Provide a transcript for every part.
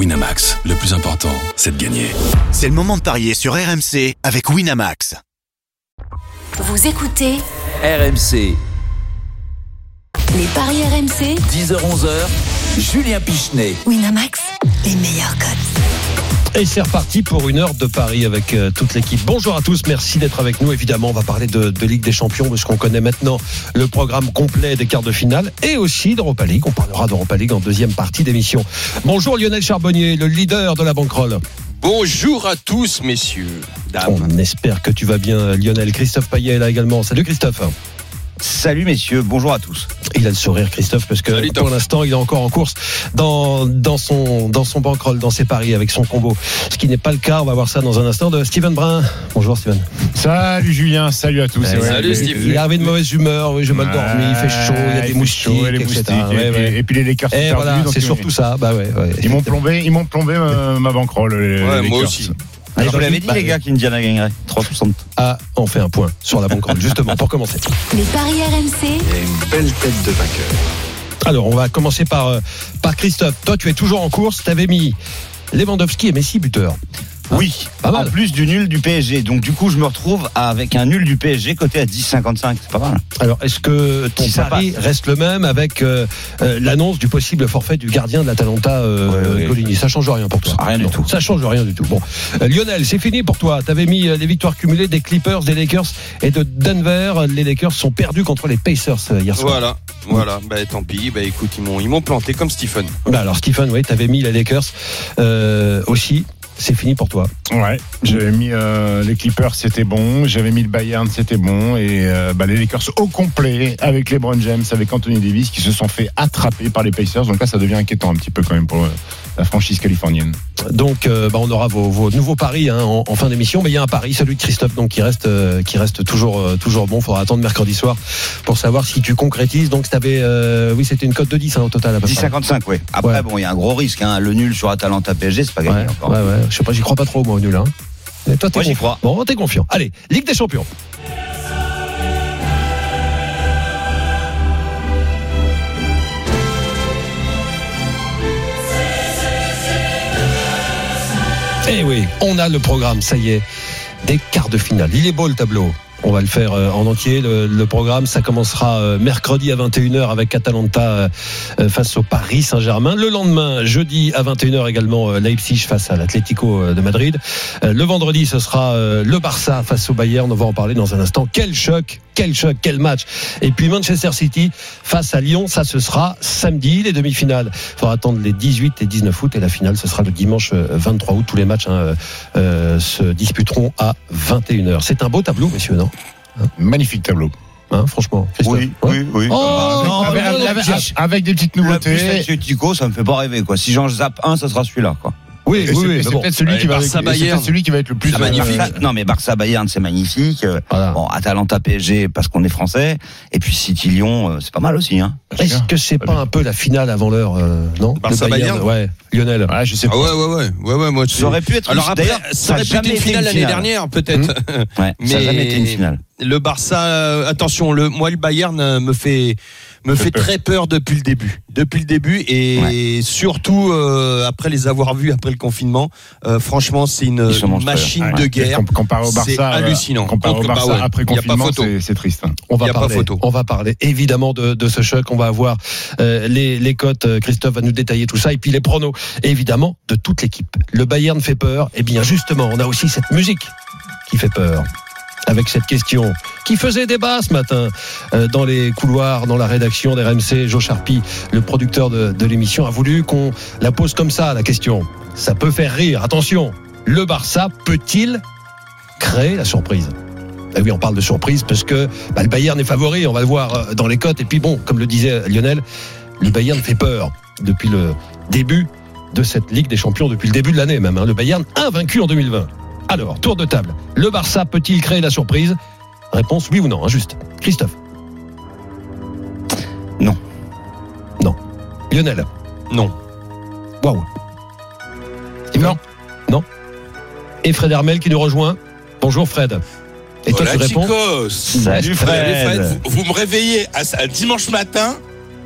Winamax, le plus important, c'est de gagner. C'est le moment de parier sur RMC avec Winamax. Vous écoutez RMC, les paris RMC 10h-11h, Julien Pichenet. Winamax, les meilleurs codes. Et c'est reparti pour une heure de Paris avec euh, toute l'équipe. Bonjour à tous, merci d'être avec nous. Évidemment, on va parler de, de Ligue des Champions parce qu'on connaît maintenant le programme complet des quarts de finale et aussi d'Europa League. On parlera d'Europa League en deuxième partie d'émission. Bonjour Lionel Charbonnier, le leader de la banquerolle. Bonjour à tous, messieurs, dames. On espère que tu vas bien, Lionel. Christophe Payet est là également. Salut Christophe. Salut messieurs, bonjour à tous. Il a le sourire Christophe parce que Salut, pour l'instant il est encore en course dans, dans son dans son bankroll, dans ses paris avec son combo. Ce qui n'est pas le cas, on va voir ça dans un instant de Steven Brun. Bonjour Steven. Salut Julien, salut à tous. Ouais, salut, Steve. Il est arrivé de mauvaise humeur, oui, j'ai mal dormi, il fait chaud, il y a Ouais, des moustiques, chaud, et les etc. moustiques, Ouais, et, puis, ouais. et puis les Lakers sont voilà, c'est surtout ça. Bah ouais, ouais. Ils m'ont plombé, ils m'ont plombé ma, ma banquerolle. Les, Ouais, les moi Lakers. aussi. Je vous l'avais dit bah, les gars qu'Indiana gagnerait 3,60. Ah, on fait un point sur la banquerolle, justement, pour commencer. Les paris RMC, Alors, on va commencer par, euh, par Christophe. Toi, tu es toujours en course, tu avais mis Lewandowski et Messi buteur. Oui, Pas en plus du nul du PSG. Donc du coup, je me retrouve avec un nul du PSG côté à 10,55. C'est pas mal. Alors, est-ce que ton Si ça pari reste le même avec euh, euh, l'annonce du possible forfait du gardien de l'Atalanta, euh, Ouais, ouais. Golini Ça change rien pour toi Rien du tout. Ça change rien du tout. Bon, Euh, Lionel, c'est fini pour toi. Tu avais mis les victoires cumulées des Clippers, des Lakers et de Denver. Les Lakers sont perdus contre les Pacers hier soir. Voilà, voilà. Bah tant pis. Bah écoute, ils m'ont, ils m'ont planté comme Stephen. Bah alors, Stephen, oui, tu avais mis les Lakers euh, aussi. C'est fini pour toi. Ouais, j'avais mis euh, les Clippers, c'était bon. J'avais mis le Bayern, c'était bon. Et euh, bah, les Lakers au complet avec LeBron James, avec Anthony Davis qui se sont fait attraper par les Pacers. Donc là, ça devient inquiétant un petit peu quand même pour euh, la franchise californienne. Donc, euh, bah, on aura vos, vos nouveaux paris hein, en, en fin d'émission. Mais il y a un pari, celui de Christophe, donc qui reste, euh, qui reste toujours, euh, toujours bon. Faudra attendre mercredi soir pour savoir si tu concrétises. Donc, t'avais, euh, oui, c'était une cote de 10 hein, au total. À peu près. 10,55, oui. Après, Ouais. bon, il y a un gros risque. Hein. Le nul sur Atalanta PSG, c'est pas gagné Ouais, encore. ouais, ouais. Je sais pas, j'y crois pas trop moi au nul. Hein. Mais toi, t'es Moi, j'y confiant. crois. Bon, t'es confiant. Allez, Ligue des Champions. Eh oui, on a le programme, ça y est, des quarts de finale. Il est beau le tableau. On va le faire euh, en entier. Le, programme, ça commencera euh, mercredi à 21h avec Atalanta euh, face au Paris Saint-Germain. Le lendemain, jeudi à 21h également, Leipzig face à l'Atlético de Madrid. Le vendredi, ce sera le Barça face au Bayern. On va en parler dans un instant. Quel choc, quel choc, quel match. Et puis Manchester City face à Lyon, ça ce sera samedi, les demi-finales. Il faudra attendre les 18 et 19 août et la finale, ce sera le dimanche euh, 23 août. Tous les matchs hein, euh, euh, se disputeront à 21h. C'est un beau tableau, messieurs, non? Magnifique tableau. Hein, Franchement. Oui, Ouais. oui, oui. Oh, non, avec, des petites nouveautés. de Tico, ça me fait pas rêver, quoi. Si j'en zappe un, ça sera celui-là, quoi. Oui, oui, c'est- oui, mais c'est bon. peut-être celui, qui va- Barça, c'est Bayern. peut-être celui qui va être le plus. Ah, magnifique. Barça- non, mais Barça Bayern, c'est magnifique. Voilà. Bon, Atalanta PSG, parce qu'on est français. Et puis City Lyon, euh, c'est pas mal aussi, hein. Est-ce que c'est pas un peu la finale avant l'heure, euh, non? Barça Bayern, Bayern? Ouais, Lionel. Ouais, je sais pas. Ah ouais, ouais, ouais, ouais, ouais. Moi, tu- Ça aurait pu être Alors une- après, d'ailleurs, ça aurait pu être une finale l'année dernière, peut-être. Ouais, ça a Mais- jamais été une finale. Le Barça, euh, attention, le, moi le Bayern me fait me Fait peur. très peur depuis le début, depuis le début et surtout euh, après les avoir vus après le confinement. euh, franchement, c'est une, machine Ouais. de guerre. Com- Comparé au C'est Barça, euh, hallucinant. Comparé au Contre- Barça bah ouais. après confinement, c'est c'est triste. hein. On va Il y a pas parler. photo. On va parler évidemment de, de ce choc. On va avoir euh, les, les cotes. Euh, Christophe va nous détailler tout ça et puis les pronos. Et évidemment de toute l'équipe. Le Bayern fait peur. Et bien justement, on a aussi cette musique qui fait peur. Avec cette question qui faisait débat ce matin euh, dans les couloirs, dans la rédaction d'RMC, Joe Charpie, le producteur de, l'émission, a voulu qu'on la pose comme ça, la question. Ça peut faire rire. Attention, le Barça peut-il créer la surprise? Eh oui, on parle de surprise parce que bah, le Bayern est favori, on va le voir euh, dans les cotes. Et puis bon, comme le disait Lionel, le Bayern fait peur depuis le début de cette Ligue des Champions, depuis le début de l'année même. hein. Le Bayern invaincu en 2020. Alors, tour de table. Le Barça peut-il créer la surprise? Réponse oui ou non, hein, juste. Christophe Non. Non. Lionel Non. Waouh. Non. Non. Et Fred Hermel qui nous rejoint? Bonjour Fred. Et toi Hola, tu réponds? chicos. Salut Salut, Fred. Fred. Vous, vous me réveillez à, à dimanche matin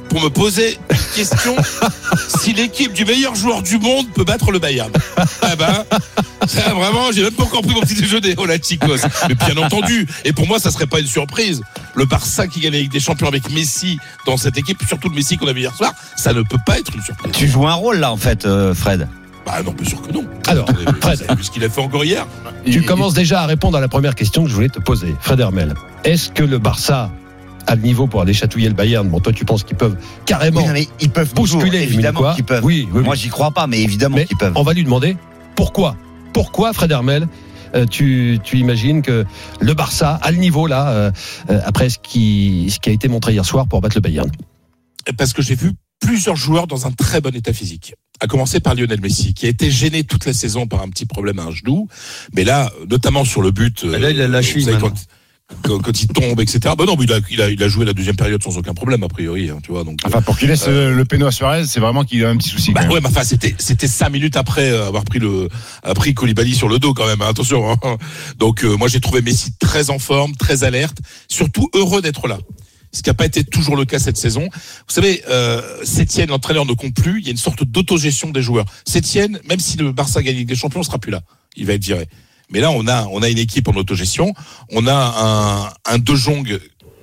pour me poser question si l'équipe du meilleur joueur du monde peut battre le Bayern. Ah ben, ça, vraiment, j'ai même pas encore pris mon petit déjeuner. Oh la chicos. Mais bien entendu. Et pour moi, ça serait pas une surprise. Le Barça qui gagne avec des champions avec Messi dans cette équipe, surtout le Messi qu'on a vu hier soir, ça ne peut pas être une surprise. Tu joues un rôle là en fait, euh, Fred. Bah non, bien sûr que non. Alors, vous Fred. avez vu ce qu'il a fait encore hier. Tu Il- commences déjà à répondre à la première question que je voulais te poser. Fred Hermel, est-ce que le Barça a le niveau pour aller chatouiller le Bayern? Bon, toi, tu penses qu'ils peuvent carrément Oui, non, mais ils peuvent bousculer toujours, évidemment qu'ils peuvent. Oui, oui, oui. Moi, j'y crois pas, mais évidemment qu'ils peuvent. on va lui demander pourquoi. Pourquoi, Fred Hermel, euh, tu, tu imagines que le Barça a le niveau là, euh, euh, après ce qui, ce qui a été montré hier soir pour battre le Bayern Parce que j'ai vu plusieurs joueurs dans un très bon état physique. À commencer par Lionel Messi, qui a été gêné toute la saison par un petit problème à un genou. Mais là, notamment sur le but. Bah là, il a la cheville. Quand, quand, il tombe, etc. Bah non, mais il a, il a, il a joué la deuxième période sans aucun problème, a priori. hein, tu vois, donc, Enfin, pour qu'il laisse euh, le péno à Suarez, c'est vraiment qu'il a un petit souci. Bah ouais, mais enfin, c'était, c'était cinq minutes après euh, avoir pris le, avoir pris Koulibaly sur le dos quand même. hein, attention. hein. Donc, euh, moi, j'ai trouvé Messi très en forme, très alerte, surtout heureux d'être là. Ce qui n'a pas été toujours le cas cette saison. Vous savez, euh, Sétienne, l'entraîneur ne compte plus. Il y a une sorte d'autogestion des joueurs. Sétienne, même si le Barça gagne des champions, ne sera plus là. Il va être viré. Mais là, on a, on a une équipe en autogestion. On a un, un De Jong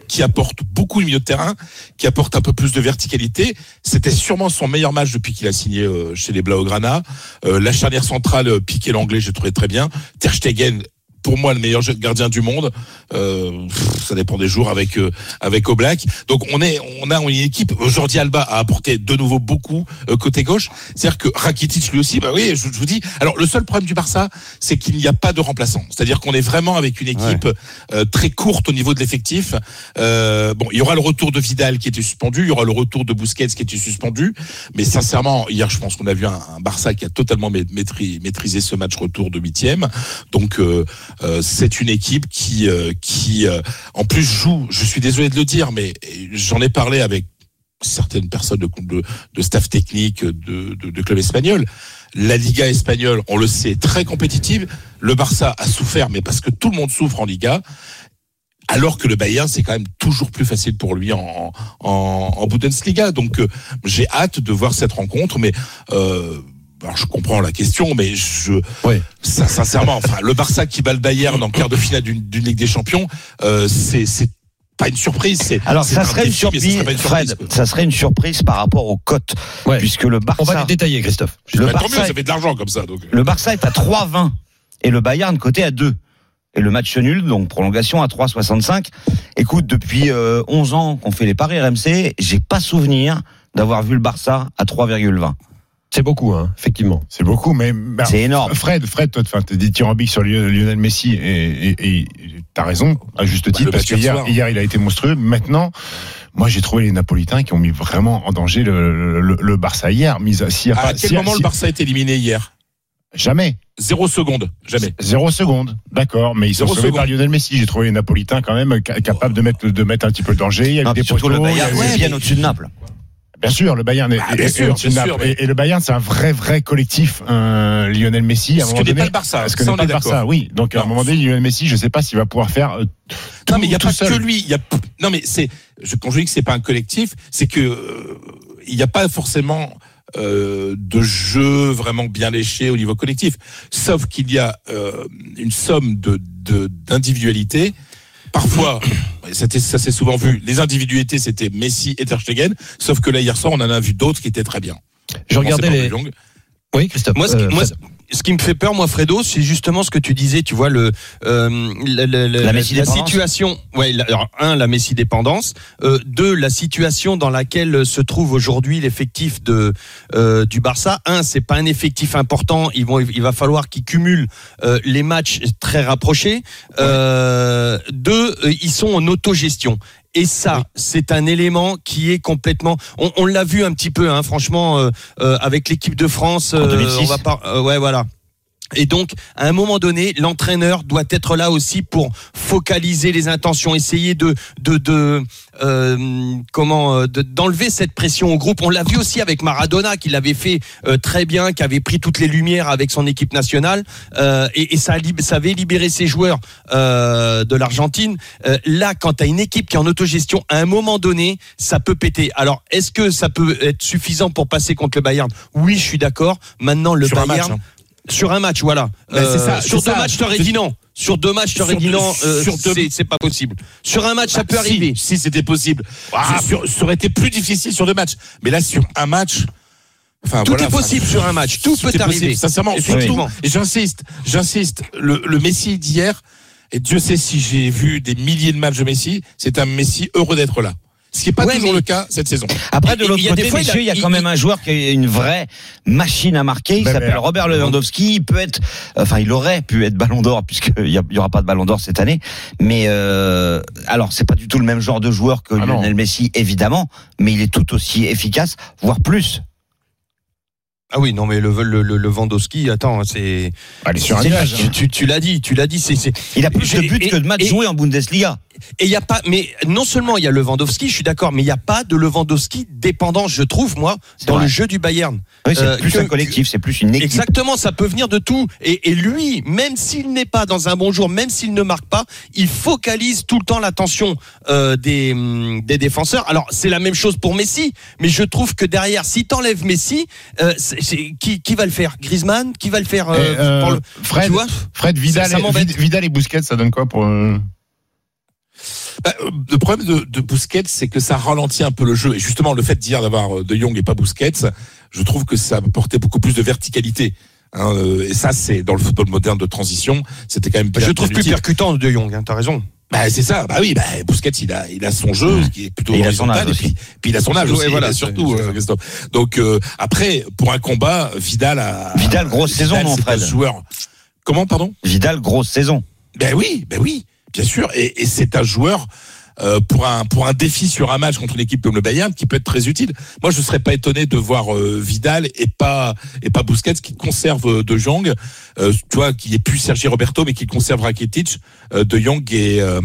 qui apporte beaucoup de milieu de terrain, qui apporte un peu plus de verticalité. C'était sûrement son meilleur match depuis qu'il a signé euh, chez les Blaugrana. Euh, la charnière centrale, euh, Piqué l'anglais, j'ai trouvé très bien. Ter Stegen, pour moi, le meilleur gardien du monde. Euh, ça dépend des jours avec euh, avec Oblak. Donc on est on a une équipe. Jordi Alba a apporté de nouveau beaucoup euh, côté gauche. C'est-à-dire que Rakitic lui aussi. Bah oui, je, je vous dis. Alors le seul problème du Barça, c'est qu'il n'y a pas de remplaçant. C'est-à-dire qu'on est vraiment avec une équipe euh, très courte au niveau de l'effectif. Euh, bon, il y aura le retour de Vidal qui était suspendu, il y aura le retour de Busquets qui était suspendu, mais sincèrement, hier, je pense qu'on a vu un, un Barça qui a totalement ma- maîtri- maîtrisé ce match retour de huitième. Donc, euh, c'est une équipe qui, euh, qui, euh, en plus joue. Je suis désolé de le dire, mais j'en ai parlé avec certaines personnes de, de, de staff technique de, de, de clubs espagnols. La Liga espagnole, on le sait, très compétitive. Le Barça a souffert, mais parce que tout le monde souffre en Liga. Alors que le Bayern, c'est quand même toujours plus facile pour lui en, en, en Bundesliga. Donc, euh, j'ai hâte de voir cette rencontre. Mais euh, alors, je comprends la question, mais je, Ouais. ça, sincèrement, enfin, le Barça qui bat le Bayern en quart de finale d'une d'une Ligue des Champions, euh, c'est c'est pas une surprise. C'est Alors, ça serait une défi, surprise, serait une ça serait une surprise par rapport aux cotes, Ouais. puisque le On va Barça, les détailler, Christophe. le tant mieux, Barça, ça fait de l'argent comme ça. Donc. le Barça est à 3,20 et le Bayern coté à 2. Et le match nul, donc prolongation à 3,65. Écoute, depuis euh, 11 ans qu'on fait les paris RMC, j'ai pas souvenir d'avoir vu le Barça à 3,20. C'est beaucoup, hein, effectivement. C'est beaucoup, mais bah, C'est énorme. Fred, Fred, toi, enfin, t'as dit tyrambique sur Lio- Lionel Messi et t'as raison à juste Bah, titre parce que hier hier, soir. hier il a été monstrueux. Maintenant, moi j'ai trouvé les Napolitains qui ont mis vraiment en danger le, le, le Barça hier. Mis à, a À pas- quel a- moment le Barça est éliminé hier? Jamais. Zéro seconde, jamais. Zéro seconde, d'accord, mais ils sont sauvés seconde. par Lionel Messi. J'ai trouvé les Napolitains quand même ca- capables de mettre de mettre un petit peu de danger. Il y a eu des poteaux, le Bayern, ouais, bien mais- au-dessus de Naples. Bien sûr, le Bayern est, Bah, est- bien est sûr, au-dessus de bien Naples. sûr, mais- et, et le Bayern, c'est un vrai, vrai collectif. euh, Lionel Messi, à un moment donné, pas le Barça, ce que n'est pas le Barça, oui. Donc à un Non. moment donné, Lionel Messi, je ne sais pas s'il va pouvoir faire. euh, Non, tout- mais il n'y a pas seul. que lui. Y a, non, mais c'est, je, quand je dis que c'est pas un collectif, c'est que euh, il n'y a pas forcément euh, de jeu vraiment bien léché au niveau collectif. Sauf qu'il y a euh, une somme de, de d'individualité. Parfois, ça s'est souvent vu. Les individualités, c'était Messi et Ter Stegen. Sauf que là, hier soir, on en a vu d'autres qui étaient très bien. Je regardais Bon, c'est les. Oui, Christophe. Moi, ce qui, euh, moi. Ce qui me fait peur, moi, Fredo, c'est justement ce que tu disais. Tu vois le euh, la, situation. Ouais, la- alors, un, la Messi dépendance. Euh, deux, la situation dans laquelle se trouve aujourd'hui l'effectif de euh, du Barça. Un, c'est pas un effectif important. Ils vont, il va falloir qu'ils cumulent euh, les matchs très rapprochés. Euh, deux, ils sont en autogestion. Et ça, c'est un élément qui est complètement. On, on l'a vu un petit peu, hein, franchement, euh, euh, avec l'équipe de France. En 2006. on va euh, ouais, voilà. Et donc, à un moment donné, l'entraîneur doit être là aussi pour focaliser les intentions, essayer de de, de euh, comment euh, de- d'enlever cette pression au groupe. On l'a vu aussi avec Maradona, qui l'avait fait euh, très bien, qui avait pris toutes les lumières avec son équipe nationale, euh, et, et ça, ça avait libéré ses joueurs euh, de l'Argentine. Euh, là, quand tu as une équipe qui est en autogestion, à un moment donné, ça peut péter. Alors, est-ce que ça peut être suffisant pour passer contre le Bayern? Oui, je suis d'accord. Maintenant, le Sur Bayern. match, hein. Sur un match, voilà. Ben, ça, sur deux ça. matchs, je t'aurais Je- dit non. Sur deux matchs, je t'aurais Sur dit non. euh, sur deux- c'est- pas possible. Sur un match, ça Bah, peut si, arriver. Si, c'était possible. Ah. Sur- ça aurait été plus difficile sur deux matchs. Mais là, sur un match. Enfin, Tout voilà, est possible enfin, sur un match. Tout tout peut possible, arriver. Sincèrement, surtout, et j'insiste, j'insiste, le, le Messi d'hier, et Dieu sait si j'ai vu des milliers de matchs de Messi, c'est un Messi heureux d'être là. Ce qui n'est pas Ouais, toujours mais- le cas cette saison. Après, de l'autre côté, fois, il a- messieurs, il y a quand il- même un joueur qui est une vraie machine à marquer. Il Bébert. s'appelle Robert Lewandowski. Il peut être, enfin, il aurait pu être Ballon d'Or puisqu'il y, a- il y aura pas de Ballon d'Or cette année. Mais euh, alors, c'est pas du tout le même genre de joueur que Ah. Lionel Messi, évidemment, mais il est tout aussi efficace, voire plus. Ah oui, non, mais le, le, le, le Lewandowski, attends, c'est. Allez, sur un nuage. Tu, tu, tu l'as dit, tu l'as dit, c'est. c'est- Il a plus de buts que de matchs joués en Bundesliga. Et il y a pas, mais non seulement il y a Lewandowski, je suis d'accord, mais il n'y a pas de Lewandowski dépendant, je trouve, moi, dans vrai. le jeu du Bayern. Oui, c'est Euh, plus que- un collectif, c'est plus une équipe. Exactement, ça peut venir de tout. Et, et lui, même s'il n'est pas dans un bon jour, même s'il ne marque pas, il focalise tout le temps l'attention euh, des, hum, des défenseurs. Alors c'est la même chose pour Messi, mais je trouve que derrière, si t'enlèves Messi, euh, c'est- qui, qui va le faire? Griezmann? Qui va le faire euh, euh, pour le- Fred, Tu vois? Fred Vidal, Ça- ça et, Vidal et Busquets, ça donne quoi pour euh, Bah, le problème de, de Busquets, c'est que ça ralentit un peu le jeu. Et justement, le fait d'hier d'avoir De Jong et pas Busquets, je trouve que ça apportait beaucoup plus de verticalité. Hein, et ça, c'est dans le football moderne de transition, c'était quand même. Je bien trouve plus percutant de Jong. Hein, T'as raison. Bah, c'est ça. Bah oui, bah, Busquets, il a, il a son jeu, Mmh. qui est plutôt Et il a son horizontal, âge et puis, puis il a son âge Ouais, aussi, voilà, surtout, euh, Christophe. Donc, euh, après, pour un combat, Vidal a. Vidal, grosse saison, non, c'est un Fred joueur. Comment, pardon? Vidal, grosse saison. Ben oui, ben oui, bien sûr. Et, et c'est un joueur euh, pour un pour un défi sur un match contre une équipe comme le Bayern qui peut être très utile. Moi, je serais pas étonné de voir euh, Vidal et pas et pas Busquets qui conserve euh, De Jong, euh, tu vois, qui est plus Sergi Roberto mais qui conserve Rakitic, euh, De Jong et euh,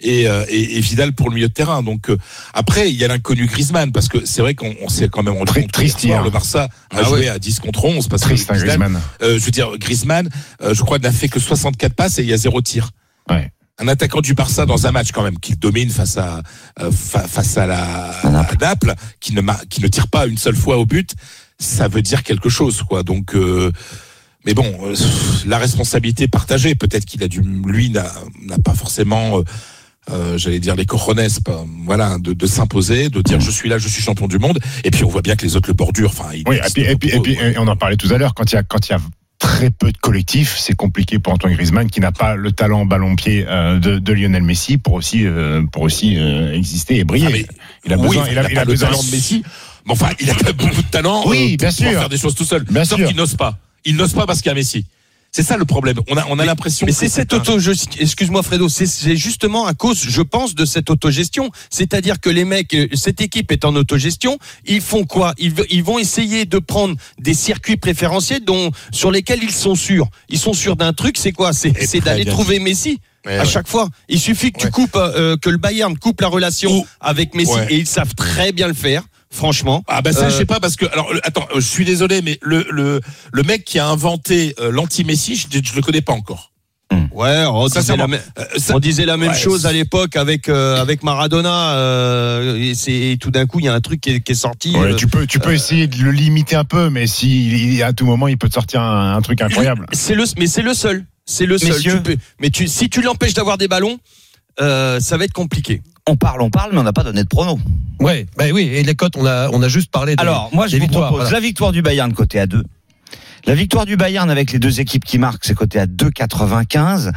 et, euh, et et Vidal pour le milieu de terrain. Donc euh, après, il y a l'inconnu Griezmann parce que c'est vrai qu'on on s'est quand même rendu Très triste hier le Barça a Ah joué ouais. à 10 contre 11 parce triste, que hein, Griezmann euh, je veux dire, Griezmann, euh, je crois, n'a fait que 64 passes et il y a zéro tir. Ouais. Un attaquant du Barça dans un match quand même qu'il domine face à euh, fa- face à la à Naples, qui ne qui ne tire pas une seule fois au but, ça veut dire quelque chose quoi. Donc euh, mais bon, euh, la responsabilité partagée. Peut-être qu'il a dû, lui n'a pas forcément, euh, euh, j'allais dire les cojones, pas- voilà, de, de s'imposer, de dire je suis là, je suis champion du monde. Et puis on voit bien que les autres le bordurent. Enfin, Oui, et puis, et puis, et beaucoup, puis, et on en parlait tout à l'heure, quand il y a, quand il y a très peu de collectifs, c'est compliqué pour Antoine Griezmann qui n'a pas le talent ballon-pied euh, de, de Lionel Messi pour aussi, euh, pour aussi euh, exister et briller. Ah, mais- il a oui, besoin, enfin, il a, il a il pas a le besoin talent de Messi. Mais enfin, il a beaucoup de talent. Oui, bien pour sûr. faire des choses tout seul. Bien Sauf qu'il n'ose pas. Il n'ose pas parce qu'il y a Messi. C'est ça le problème. On a, on a l'impression. Mais c'est cette auto excuse-moi Fredo, c'est- justement à cause, je pense, de cette autogestion. C'est-à-dire que les mecs, euh, cette équipe est en autogestion, ils font quoi? Ils, ils vont essayer de prendre des circuits préférentiels dont, sur lesquels ils sont sûrs. Ils sont sûrs d'un truc, c'est quoi? C'est d'aller trouver Messi. Ouais, à ouais. chaque fois, il suffit que tu coupes, euh, que le Bayern coupe la relation avec Messi, et ils savent très bien le faire, franchement. Ah bah ça Euh, je sais pas parce que alors attends euh, je suis désolé mais le le le mec qui a inventé euh, l'anti-Messi je, je le connais pas encore. Ouais, on disait Sincèrement, la, même- Euh, ça- on disait la même Ouais, chose à l'époque avec euh, avec Maradona. Euh, et c'est tout d'un coup il y a un truc qui est, qui est sorti. Ouais, euh, tu peux, tu peux essayer de le limiter un peu, mais si il- à tout moment il peut te sortir un, un truc incroyable. C'est le, mais c'est le seul. C'est le seul. Tu peux- mais tu, si tu l'empêches d'avoir des ballons, euh, ça va être compliqué. On parle, on parle, mais on n'a pas donné de pronos. Ouais, bah oui, et les cotes, on a, on a juste parlé des, Alors, moi, je vous victoires. propose voilà. la victoire du Bayern côté à 2. La victoire du Bayern avec les deux équipes qui marquent, c'est côté à 2,95.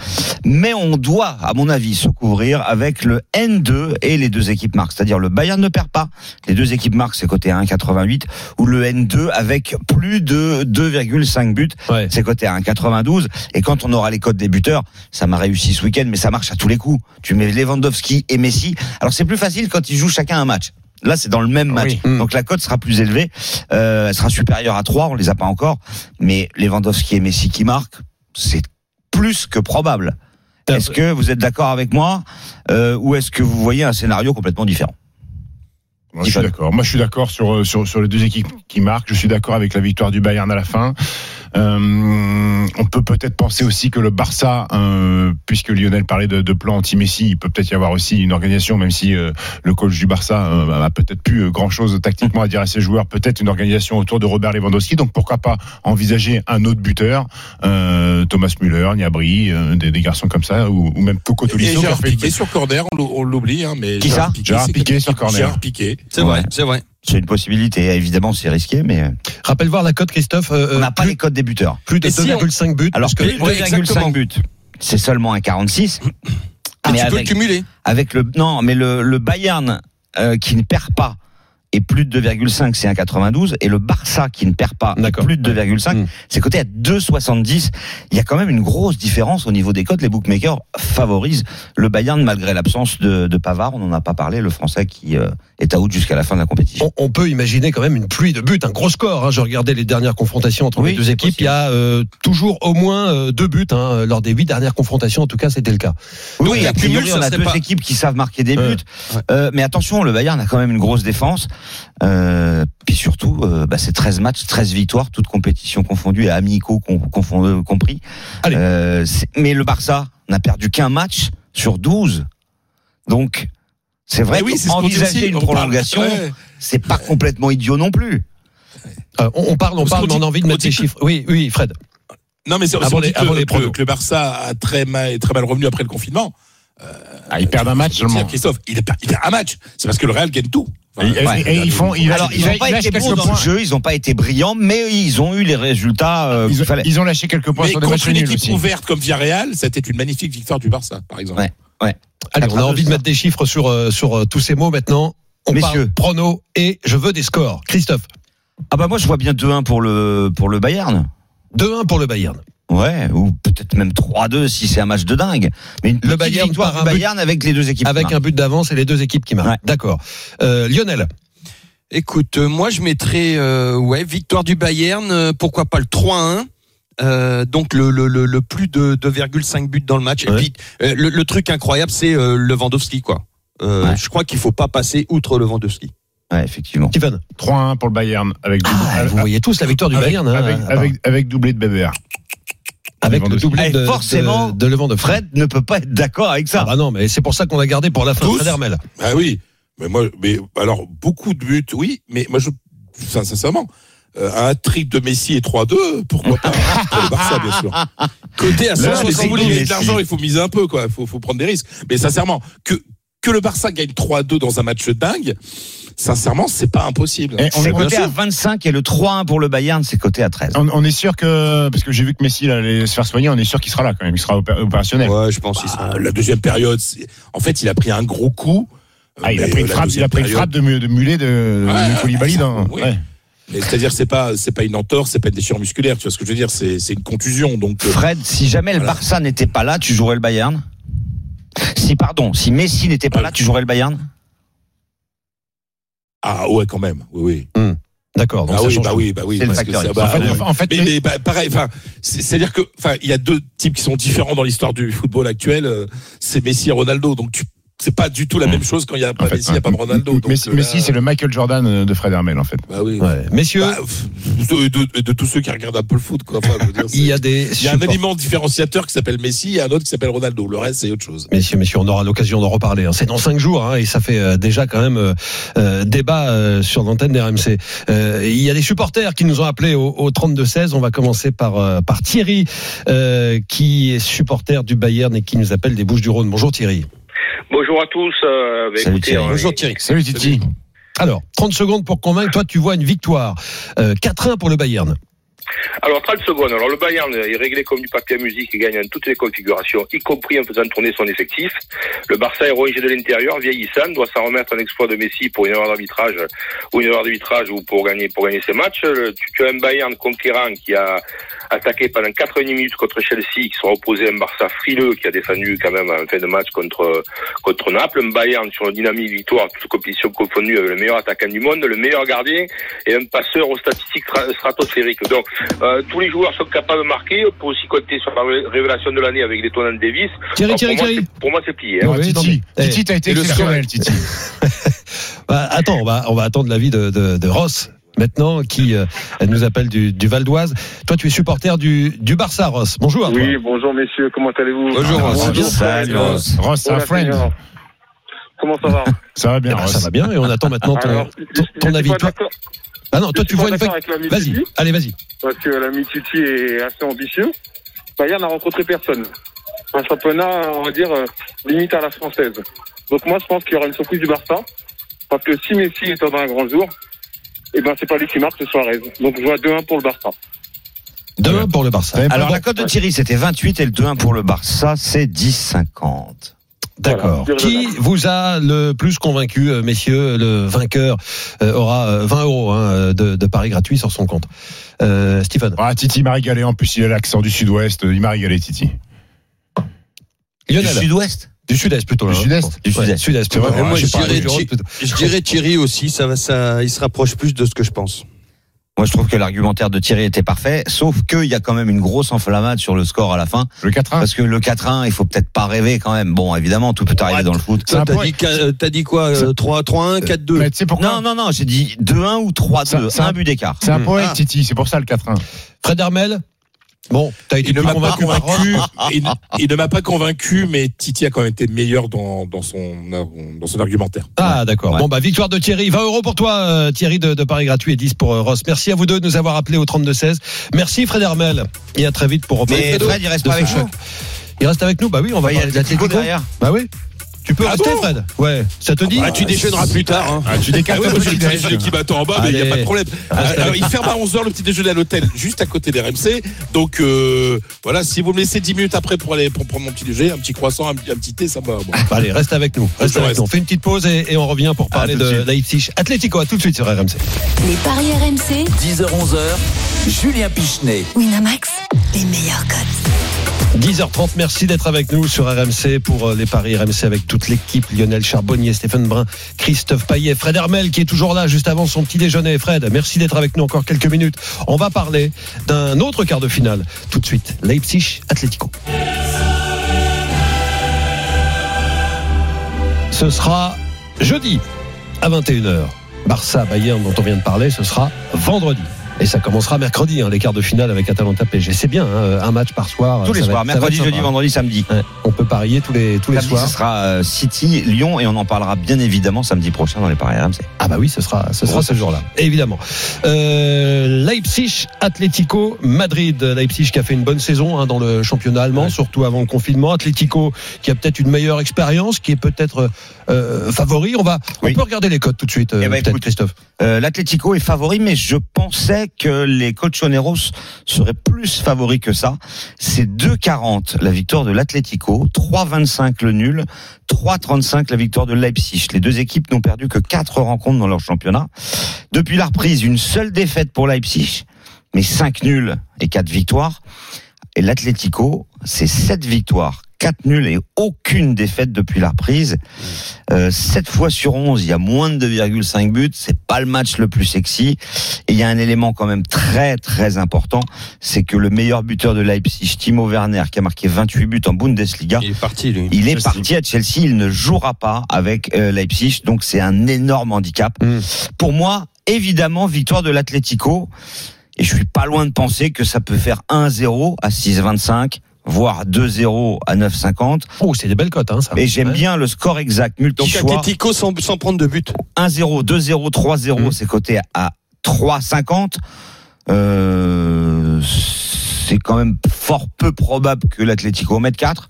Mais on doit, à mon avis, se couvrir avec le N2 et les deux équipes marquent. C'est-à-dire le Bayern ne perd pas. Les deux équipes marquent, c'est côté à 1,88. Ou le N2 avec plus de 2,5 buts. Ouais. C'est côté à 1,92. Et quand on aura les codes des buteurs, ça m'a réussi ce week-end, mais ça marche à tous les coups. Tu mets Lewandowski et Messi. Alors c'est plus facile quand ils jouent chacun un match. Là, c'est dans le même match. Oui. Donc la cote sera plus élevée. Euh, elle sera supérieure à 3, on les a pas encore. Mais Lewandowski et Messi qui marquent, c'est plus que probable. Est-ce que vous êtes d'accord avec moi euh, ou est-ce que vous voyez un scénario complètement différent? Moi, je suis d'accord. Moi, je suis d'accord sur, euh, sur, sur les deux équipes qui marquent. Je suis d'accord avec la victoire du Bayern à la fin. Euh, on peut peut-être penser aussi que le Barça, euh, puisque Lionel parlait de, de plan anti-Messi, il peut peut-être y avoir aussi une organisation, même si euh, le coach du Barça euh, a peut-être plus grand-chose tactiquement à dire à ses joueurs, peut-être une organisation autour de Robert Lewandowski. Donc pourquoi pas envisager un autre buteur, euh, Thomas Müller, Niabri, euh, des, des garçons comme ça, ou, ou même Coco Et Tolisso. fait- Piqué sur corner, on l'ou- on l'oublie, hein, mais Qui Gérard Piqué sur corner. Gérard Piqué. C'est Ouais. vrai, c'est vrai. C'est une possibilité. Évidemment, c'est risqué, mais Rappelle voir la cote, Christophe. euh, on n'a pas les codes des buteurs. plus de Et si on- 2,5 buts. Alors que que Oui, oui, 2,5 exactement. buts, c'est seulement un 46. Ah, mais tu peux le avec, cumuler. avec le non, mais le, le Bayern euh, qui ne perd pas et plus de 2,5 c'est un 92 et le Barça qui ne perd pas plus de 2,5 Mm. c'est coté à 2,70 il y a quand même une grosse différence au niveau des cotes les bookmakers favorisent le Bayern malgré l'absence de, de Pavard on n'en a pas parlé le français qui euh, est out jusqu'à la fin de la compétition on, on peut imaginer quand même une pluie de buts, un gros score. Hein. Je regardais les dernières confrontations entre Oui, les deux équipes. possible. Il y a euh, toujours au moins euh, deux buts hein, lors des huit dernières confrontations. En tout cas, c'était le cas. Donc, oui, a priori, on a deux pas- équipes qui savent marquer des buts. Mais attention, le Bayern a quand même une grosse défense. Euh, puis surtout, euh, bah, c'est 13 matchs, 13 victoires, toutes compétitions confondues et amicaux con- confond- euh, compris. Allez. Euh, mais le Barça n'a perdu qu'un match sur 12. Donc, c'est vrai Eh oui, qu'envisager une prolongation, ouais. c'est pas complètement idiot non plus. Euh, on, on parle, on parle, mais on a envie de mettre des chiffres. Oui, oui, Fred. Non, mais c'est Avant les- que le Barça a très mal, très mal revenu après le confinement. Ah, ils perdent un match seulement. Christophe, il, il perd un match. C'est parce que le Real gagne tout. Enfin, Et- et- ouais. et ils font, ils, Alors, ils lâchent- n'ont pas été bons quelques dans points. le jeu, ils n'ont pas été brillants, mais ils ont eu les résultats euh, Ils fallait. ils ont lâché quelques points mais sur des matchs contre une équipe aussi. ouverte comme Villarreal, c'était une magnifique victoire du Barça, par exemple. Ouais. Allez, on a 82, envie de mettre des chiffres sur, euh, sur euh, tous ces mots maintenant. On Messieurs. parle prono et je veux des scores. Christophe, Ah bah moi je vois bien 2-1 pour le pour le Bayern. 2-1 pour le Bayern. Ouais, ou peut-être même 3-2 si c'est un match de dingue. Mais une Le Bayern victoire par du un but- Bayern avec les deux équipes. Avec qui un but d'avance et les deux équipes qui marquent. Ouais. D'accord. Euh, Lionel, Écoute, euh, moi je mettrais euh, ouais victoire du Bayern, euh, pourquoi pas le 3-1. Euh, donc le, le, le, le plus de 2,5 buts dans le match. Et Ouais. puis euh, le, le truc incroyable, c'est euh, Lewandowski quoi. Euh, Ouais. Je crois qu'il faut pas passer outre Lewandowski. Ouais, effectivement. Stephen. 3-1 pour le Bayern avec double- Ah, vous avec- voyez tous la victoire du avec, Bayern. hein. avec, avec, avec doublé de BBR. Avec le doublé Eh, de, forcément, de, de Lewandowski. Fred ne peut pas être d'accord avec Ah ça. bah non, mais c'est pour ça qu'on l'a gardé pour la fin. Tous Fred Hermel. Ah oui. Mais moi, mais alors beaucoup de buts, oui. Mais moi, je, sincèrement, euh, un trick de Messi et 3-2, pourquoi pas Pour le Barça, bien sûr. Côté à Là, mais 170 si vous voulez gagner de l'argent, il faut miser un peu, quoi. Il faut, faut prendre des risques. Mais sincèrement, que que le Barça gagne 3-2 dans un match dingue, sincèrement, c'est pas impossible. Et on est coté à 25 et le 3-1 pour le Bayern, c'est coté à 13. On, on est sûr que, parce que j'ai vu que Messi là, allait se faire soigner, on est sûr qu'il sera là quand même, il sera opé- opérationnel. Ouais, je pense qu'il sera. Ah, la deuxième période, en fait, il a pris un gros coup. Ah, il a pris une frappe, il a pris une période- frappe de, mu- de mulet de, Ouais, de Koulibaly dans. oui. ouais. C'est-à-dire, c'est pas, c'est pas une entorse, c'est pas une déchirure musculaire. Tu vois ce que je veux dire C'est, une contusion. Donc, euh, Fred, si jamais le Voilà. Barça n'était pas là, tu jouerais le Bayern? Si, pardon, si Messi n'était pas Euh. là, tu jouerais le Bayern? Ah ouais, quand même. Oui, oui. D'accord. donc Ah oui, bah oui, bah oui. Parce que ça- bah, En fait, oui. en fait, Mais, mais, bah, pareil, enfin, c'est- c'est-à-dire que, enfin, il y a deux types qui sont différents dans l'histoire du football actuel. euh, C'est Messi et Ronaldo. Donc, tu, c'est pas du tout la Mm. même chose quand il y a pas Messi, il y a pas Ronaldo. Messi, euh, c'est le Michael Jordan de Fred Hermel en fait. Bah oui. Ouais. Messieurs, Bah, pff, de, de- de tous ceux qui regardent un peu le foot, quoi. Il y a des il y a un élément différenciateur qui s'appelle Messi et un autre qui s'appelle Ronaldo. Le reste, c'est autre chose. Messieurs, messieurs, on aura l'occasion d'en reparler. hein. C'est dans cinq jours hein, et ça fait euh, déjà quand même euh, euh, débat euh, sur l'antenne des RMC. Euh, il y a des supporters qui nous ont appelés au, au 32-16. On va commencer par, euh, par Thierry, euh, qui est supporter du Bayern et qui nous appelle des Bouches-du-Rhône. Bonjour Thierry. Bonjour à tous. euh, bah, Salut écoutez, Thierry. Bonjour Thierry. Salut Titi. Alors, 30 secondes pour convaincre. Toi, tu vois une victoire. Euh, 4-1 pour le Bayern. Alors 30 secondes. Alors le Bayern est réglé comme du papier à musique et gagne en toutes les configurations, y compris en faisant tourner son effectif. Le Barça est rongé de l'intérieur, vieillissant, doit s'en remettre un exploit de Messi pour une erreur d'arbitrage ou une erreur d'arbitrage ou pour gagner pour gagner ses matchs. Tu, as un Bayern conquérant qui a attaqué pendant 80 minutes contre Chelsea, qui sera opposé à un Barça frileux qui a défendu quand même en fin de match contre contre Naples. Un Bayern sur une dynamique victoire, toute compétition confondue, avec le meilleur attaquant du monde, le meilleur gardien et un passeur aux statistiques stra- stratosphériques. Euh, tous les joueurs sont capables de marquer. On peut aussi compter sur la ré- révélation de l'année avec les Tonan Davis. Thierry, Alors, Thierry, pour, moi, Thierry. c'est- pour moi, c'est plié. hein. Ouais, Titi, mais- Titi, t'as été exceptionnel, Titi. Bah, attends, on va, on va attendre l'avis de, de, de Ross. Maintenant, qui euh, nous appelle du, du Val d'Oise. Toi, tu es supporter du, du Barça, Ross. Bonjour. à toi. Oui, bonjour messieurs, comment allez-vous? Bonjour, Ross. Salut, Ross. Ross, c'est un friend. Comment ça va Ça va Eh bien, ben, Ross. ça va bien et on attend maintenant ton, Alors, ton, je- ton je avis. ah non, toi, tu vois une l'ami Vas-y, allez, vas-y. Parce que l'ami Titi est assez ambitieux. Bayern n'a rencontré personne. Un championnat, on va dire, euh, limite à la française. Donc moi, je pense qu'il y aura une surprise du Barça. Parce que si Messi est dans un grand jour, eh ben c'est pas lui qui marque, c'est Suarez. Donc je vois 2-1 pour le Barça. 2-1 pour le Barça. Alors la cote de Thierry c'était 28 et le 2-1 pour le Barça c'est 10-50. D'accord. Voilà. Qui vous a le plus convaincu, euh, messieurs? Le vainqueur euh, aura euh, 20 euros hein, de, de paris gratuits sur son compte. Euh, Stephen. Ah, Titi m'a régalé. En plus, il a l'accent du sud-ouest. Il m'a régalé, Titi. Du sud-ouest? Du sud-est plutôt. Du hein, sudest? Du sud-est. sud-est. Je dirais Thierry aussi, ça va, ça, il se rapproche plus de ce que je pense. Moi je trouve que l'argumentaire de Thierry était parfait sauf qu'il y a quand même une grosse enflammade sur le score à la fin Le 4-1. parce que le 4-1 il faut peut-être pas rêver quand même. Bon évidemment tout peut arriver Ouais, dans le foot. C'est T'as point. dit, euh, t'as dit quoi euh, 3, 3-1, 4-2 Mais tu sais pourquoi Non non non j'ai dit 2-1 ou 3-2 Ça- ça- un but d'écart. C'est un poète, Ah. Titi. C'est pour ça le 4-1. Fred Hermel? Bon, t'as été Il ne m'a pas convaincu il, il ne m'a pas convaincu, mais Titi a quand même été meilleur dans, dans son dans son argumentaire. Ah d'accord. Ouais. Bon bah victoire de Thierry, 20 euros pour toi euh, Thierry de, de Paris gratuit et 10 pour euh, Ross. Merci à vous deux de nous avoir appelés au 32 16. Merci Fred Hermel. Et à très vite pour Mais Fred il reste pas avec choc. nous. Il reste avec nous? Bah oui, on va y a parler de l'Atlético l'Atlético. derrière. Bah oui. Tu peux Ah rester bon Fred. Ouais, ça te dit Ah, tu déjeuneras plus tard. Hein. Ah, tu Ah décales moi, j'ai petit le déj. petit qui m'attend en bas, mais il n'y a pas de problème. Reste Alors, il ferme à 11h le petit déjeuner à l'hôtel, juste à côté des RMC. Donc, euh, voilà, si vous me laissez 10 minutes après pour aller pour prendre mon petit déjeuner, un petit croissant, un, petit- un petit thé, ça va. moi. Bah, Allez, reste avec nous. Reste Je avec reste. nous. On fait une petite pause et, et on revient pour parler de. Leipzig. Atlético, à tout de suite sur RMC. Les paris RMC, 10h-11h, Julien Pichenet. Winamax, les meilleurs cotes. 10h30, merci d'être avec nous sur RMC pour euh, les paris RMC avec toute l'équipe. Lionel Charbonnier, Stéphane Brun, Christophe Paillet, Fred Hermel qui est toujours là juste avant son petit déjeuner. Fred, merci d'être avec nous encore quelques minutes. On va parler d'un autre quart de finale tout de suite. Leipzig, Atlético. Ce sera jeudi à 21h. Barça, Bayern dont on vient de parler, ce sera vendredi. Et ça commencera mercredi, hein, les quarts de finale avec Atalanta PSG. C'est bien, hein, un match par soir. Tous les soirs, mercredi, jeudi, vendredi, samedi. Ouais, on peut parier tous les, tous les soirs. ce sera euh, City, Lyon et on en parlera bien évidemment samedi prochain dans les paris RMC. Ah bah oui, ce sera, ce sera ce jour-là, évidemment. Euh, Leipzig, Atlético, Madrid. Leipzig qui a fait une bonne saison hein, dans le championnat allemand, surtout avant le confinement. Atlético qui a peut-être une meilleure expérience, qui est peut-être euh, favori. On va, Oui. on peut regarder les codes tout de suite, euh, Eh ben, écoute, Christophe. Euh, L'Atlético est favori, mais je pensais que les Colchoneros seraient plus favoris que ça. C'est 2,40 la victoire de l'Atlético, 3,25 le nul, 3,35 la victoire de Leipzig. Les deux équipes n'ont perdu que quatre rencontres dans leur championnat. Depuis la reprise, une seule défaite pour Leipzig, mais 5 nuls et 4 victoires. Et l'Atlético, c'est 7 victoires, 4 nuls et aucune défaite depuis la reprise. Euh, 7 fois sur 11, il y a moins de 2,5 buts. C'est pas le match le plus sexy. Et il y a un élément quand même très très important, c'est que le meilleur buteur de Leipzig, Timo Werner, qui a marqué 28 buts en Bundesliga, Il est parti, lui. il est Chelsea. parti à Chelsea. Il ne jouera pas avec euh, Leipzig, donc c'est un énorme handicap. Mm. Pour moi, évidemment, victoire de l'Atlético. Et je suis pas loin de penser que ça peut faire 1-0 à 6,25 voire 2-0 à 9,50. Oh, c'est des belles cotes, hein, ça. Et j'aime Ouais. bien le score exact, Donc multi-choix. Atlético sans, sans prendre de but. 1-0, 2-0, 3-0, Mm. c'est coté à 3,50. Euh, c'est quand même fort peu probable que l'Atlético mette 4.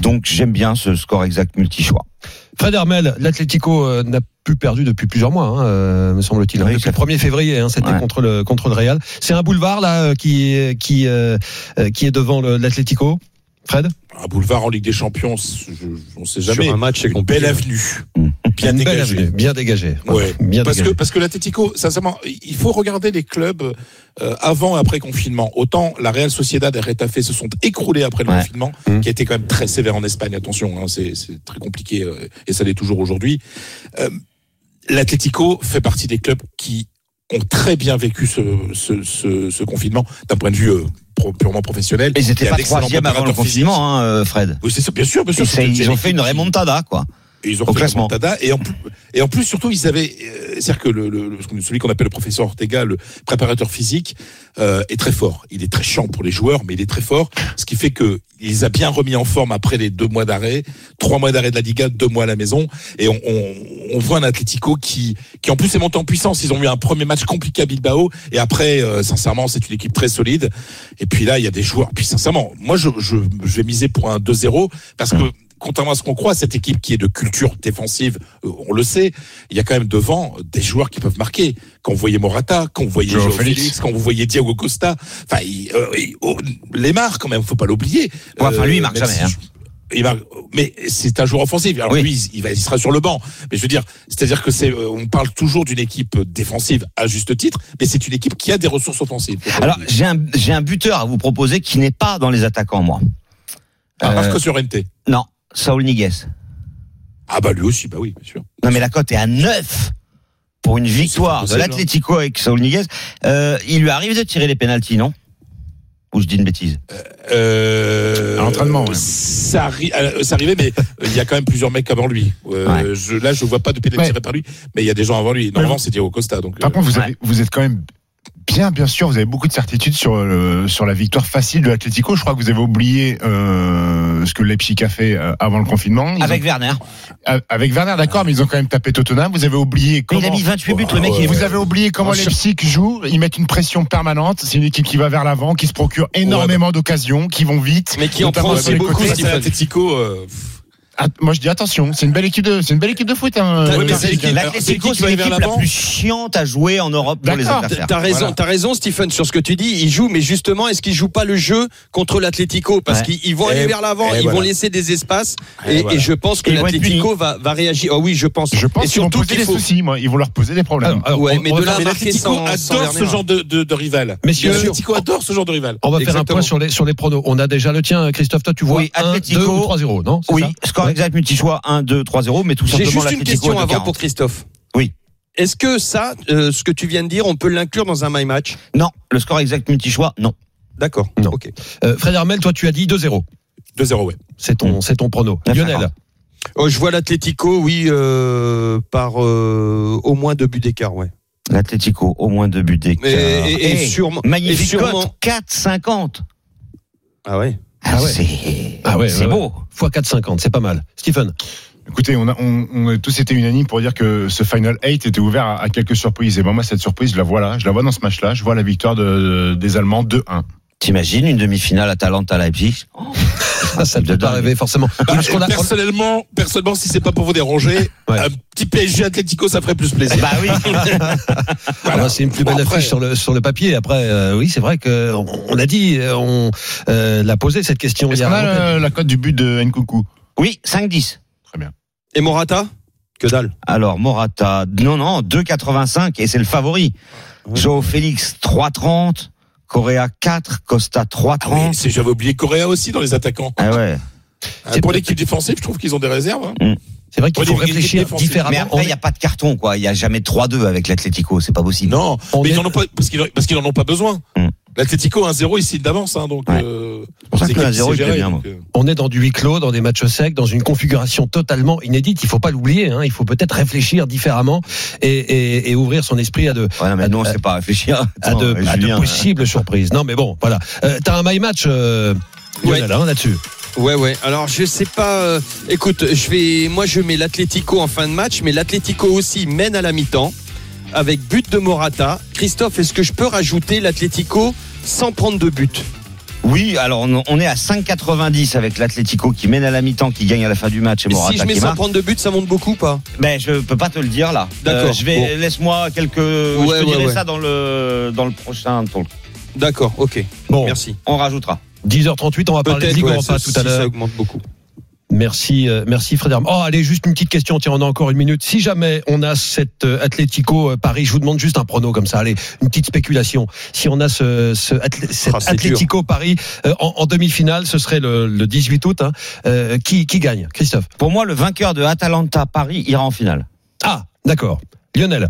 Donc j'aime bien ce score exact multi-choix. Fred Hermel, l'Atlético euh, n'a plus perdu depuis plusieurs mois, hein, euh, me semble-t-il. hein, Oui, depuis le 1er février, hein, c'était Ouais. contre le contre le Real. C'est un boulevard là euh, qui qui euh, qui est devant l'Atlético. Fred, Un boulevard en Ligue des Champions, je- on sait jamais. Sur un match, c'est Une belle avenue. Bien une belle dégagée. avenue, bien dégagée. Ouais. Bien parce que parce que l'Atlético, sincèrement, il faut regarder les clubs euh, avant et après confinement. Autant la Real Sociedad et Retafe se sont écroulés après le Ouais. confinement, Mmh. qui a été quand même très sévère en Espagne. Attention, hein, c'est c'est très compliqué euh, et ça l'est toujours aujourd'hui. Euh, L'Atlético fait partie des clubs qui ont très bien vécu ce, ce, ce, ce confinement d'un point de vue euh, pro- purement professionnel. Et ils n'étaient Il y a pas troisième avant le confinement, hein, euh, Fred. Oui, c'est ça, bien sûr, bien sûr. Ils ont fait une remontada, quoi. Et ils ont Au classement. la remontada. et en plus et en plus surtout ils avaient euh, c'est-à-dire que le, le- le- celui qu'on appelle le professeur Ortega le préparateur physique euh, est très fort. Il est très chiant pour les joueurs mais il est très fort. Ce qui fait que il les a bien remis en forme après les deux mois d'arrêt trois mois d'arrêt de la Liga deux mois à la maison. Et on, on, on voit un Atlético qui qui en plus est monté en puissance. Ils ont eu un premier match compliqué à Bilbao. Et après euh, sincèrement c'est une équipe très solide. Et puis là il y a des joueurs. Puis sincèrement moi je, je, je vais miser pour un 2-0 parce que contrairement à ce qu'on croit, cette équipe qui est de culture défensive, euh, on le sait, il y a quand même devant des joueurs qui peuvent marquer. Quand vous voyez Morata, quand vous voyez Joao Félix. Félix, quand vous voyez Diego Costa, enfin, il, euh, il- oh, Lemar quand même, faut pas l'oublier. Ouais, enfin, lui, il Euh, marque jamais, si hein. il marque- mais c'est un joueur offensif. Alors Oui. lui, il, va, il sera sur le banc. Mais je veux dire, c'est-à-dire que c'est, euh, on parle toujours d'une équipe défensive à juste titre, mais c'est une équipe qui a des ressources offensives. Alors j'ai un, j'ai un buteur à vous proposer qui n'est pas dans les attaquants, moi. Ah, Euh, Marcos Llorente. non, Saul Niguez. Ah bah lui aussi, bah oui, bien sûr. Non mais la cote est à 9 pour une victoire de hein. l'Atlético avec Saul Niguez. Euh, il lui arrive de tirer les pénalties, non? Ou je dis une bêtise? Euh, À l'entraînement, ouais. Ça, arri- euh, ça arrivait, mais euh, il y a quand même plusieurs mecs avant lui. Euh, je, là, je vois pas de pénalty Ouais. tiré par lui, mais il y a des gens avant lui. Normalement, c'est Diego Costa. Donc, Par euh, contre, vous, ouais. avez, vous êtes quand même bien, bien sûr, vous avez beaucoup de certitude sur, le, sur la victoire facile de l'Atlético. Je crois que vous avez oublié euh, ce que Leipzig a fait euh, avant le confinement. Ils Avec ont- Werner. avec Werner, d'accord, mais ils ont quand même tapé Tottenham. Vous avez oublié Mais comment... il a mis 28 buts, le mec. Ouais, Vous avez oublié comment Leipzig joue. Ils mettent une pression permanente. C'est une équipe qui va vers l'avant, qui se procure énormément d'occasions, qui vont vite. Mais qui en prend aussi beaucoup, c'est l'Atlético. euh, Ah, moi, je dis attention. C'est une belle équipe de, c'est une belle équipe de foot. Hein, euh, c'est l'équipe- la plus chiante à jouer en Europe pour les adversaires. T'as raison, Voilà. t'as raison, Stephen, sur ce que tu dis. Ils jouent, mais justement, est-ce qu'ils jouent pas le jeu contre l'Atlético? Parce Ouais. qu'ils ils vont Et- aller vers l'avant, ils voilà. vont laisser des espaces, Et et, voilà. et je pense que l'Atlético va, va réagir. Oh oui, je pense. Je pense et qu'ils vont surtout poser qu'il des faut. soucis, moi. Ils vont leur poser des problèmes. Alors, alors, Ouais, on- mais on de là L'Atlético adore ce genre de, rival. Messieurs, L'Atlético adore ce genre de rival. on va faire un point sur les sur les pronos. On a déjà le tien, Christophe. Toi, tu vois Oui, 1, Atlético. 2 ou 3-0, non? Oui, ça? Score exact multi-choix 1, 2, 3, 0, mais tout J'ai simplement juste une question avant 40. pour Christophe. Oui. Est-ce que ça, euh, ce que tu viens de dire, on peut l'inclure dans un my match? Non, le score exact multi-choix, non. D'accord. Non. Ok. Euh, Fred Hermel, toi, tu as dit 2-0. 2-0, ouais. C'est ton, c'est ton prono. Lionel. Oh, je vois l'Atlético, oui, euh, par euh, au moins deux buts d'écart, ouais. L'Atlético, au moins deux buts d'écart. Et, et- et Eh, sûrement. Magnifique et sûrement- cote, 4,50. Ah ouais. Ah, ouais. C'est Ah ouais, c'est ouais, beau. x 4,50, c'est pas mal. Stephen. Écoutez, on a, on, on a tous été unanimes pour dire que ce Final 8 était ouvert à, à quelques surprises. Et ben moi, cette surprise, je la vois là. Je la vois dans ce match-là. Je vois la victoire de, des Allemands 2-1. T'imagines une demi-finale Atalanta Leipzig Ah, ça ne peut de pas rêver forcément. Bah, Parce qu'on a- personnellement, personnellement, si c'est pas pour vous déranger, Ouais. un petit PSG Atlético, ça ferait plus plaisir. Bah oui. Ah c'est une plus belle Bon, après- affiche sur le sur le papier. Après, euh, oui, c'est vrai que on, on a dit, euh, on euh, l'a posé cette question Est-ce hier. qu'on à l'antenne. a euh, la cote du but de Nkunku? Oui, 5-10. Et Morata? Que dalle. Alors, Morata, non, non, 2,85 et c'est le favori. Joe Félix, 3,30. Correa, 4. Costa, Ah 3,30. oui, c'est- j'avais oublié Correa aussi dans les attaquants. Ah ouais. Euh, pour l'équipe défensive, je trouve qu'ils ont des réserves. hein. C'est vrai qu'il faut réfléchir différemment. Mais après, il n'y a pas de carton, quoi. Il n'y a jamais 3-2 avec l'Atlético. C'est pas possible. Non, On mais est- ils en ont pas parce qu'ils parce qu'ils en ont pas besoin. Mm. L'Atlético 1-0 ici d'avance, hein, donc. Ouais. euh, C'est pour ça c'est que le qu'il 1-0, sait il plaît gérer, bien, donc, moi. euh, On est dans du huis clos, dans des matchs secs, dans une configuration totalement inédite. Il faut pas l'oublier. Hein. Il faut peut-être réfléchir différemment et, et, et ouvrir son esprit à de Ouais, non, mais sait pas réfléchir. à de, à de possibles surprises. Non, mais bon, voilà. Euh, T'as un my match, euh, hein, là-dessus. Ouais, ouais. Alors, je sais pas. euh, écoute, je vais. Moi, je mets l'Atlético en fin de match, mais l'Atlético aussi mène à la mi-temps avec but de Morata. Christophe, est-ce que je peux rajouter l'Atlético sans prendre de but? Oui, alors on, est à 5,90 avec l'Atlético qui mène à la mi-temps, qui gagne à la fin du match et Morata si je mets qui sans marque. prendre de but, ça monte beaucoup ou pas? Ben je peux pas te le dire là. D'accord. Euh, je vais Bon. laisse-moi quelques. je Ouais, te ouais, dirai ouais. ça dans le dans le prochain. talk. D'accord, ok. Bon, Merci. On rajoutera. 10h38, on va parler de Ligue ouais, Europa ça- tout à si ça l'heure. augmente beaucoup. Merci, euh, merci Frédéric. Oh, allez, juste une petite question. Tiens, on a encore une minute. Si jamais on a cette euh, Atlético euh, Paris, je vous demande juste un prono comme ça. Allez, une petite spéculation. Si on a ce, ce Atlé- cet Ah, c'est Atlético Paris euh, en, en demi-finale, ce serait le, le 18 août. hein. Euh, qui, qui gagne, Christophe? Pour moi, le vainqueur de Atalanta Paris ira en finale. Ah, d'accord. Lionel.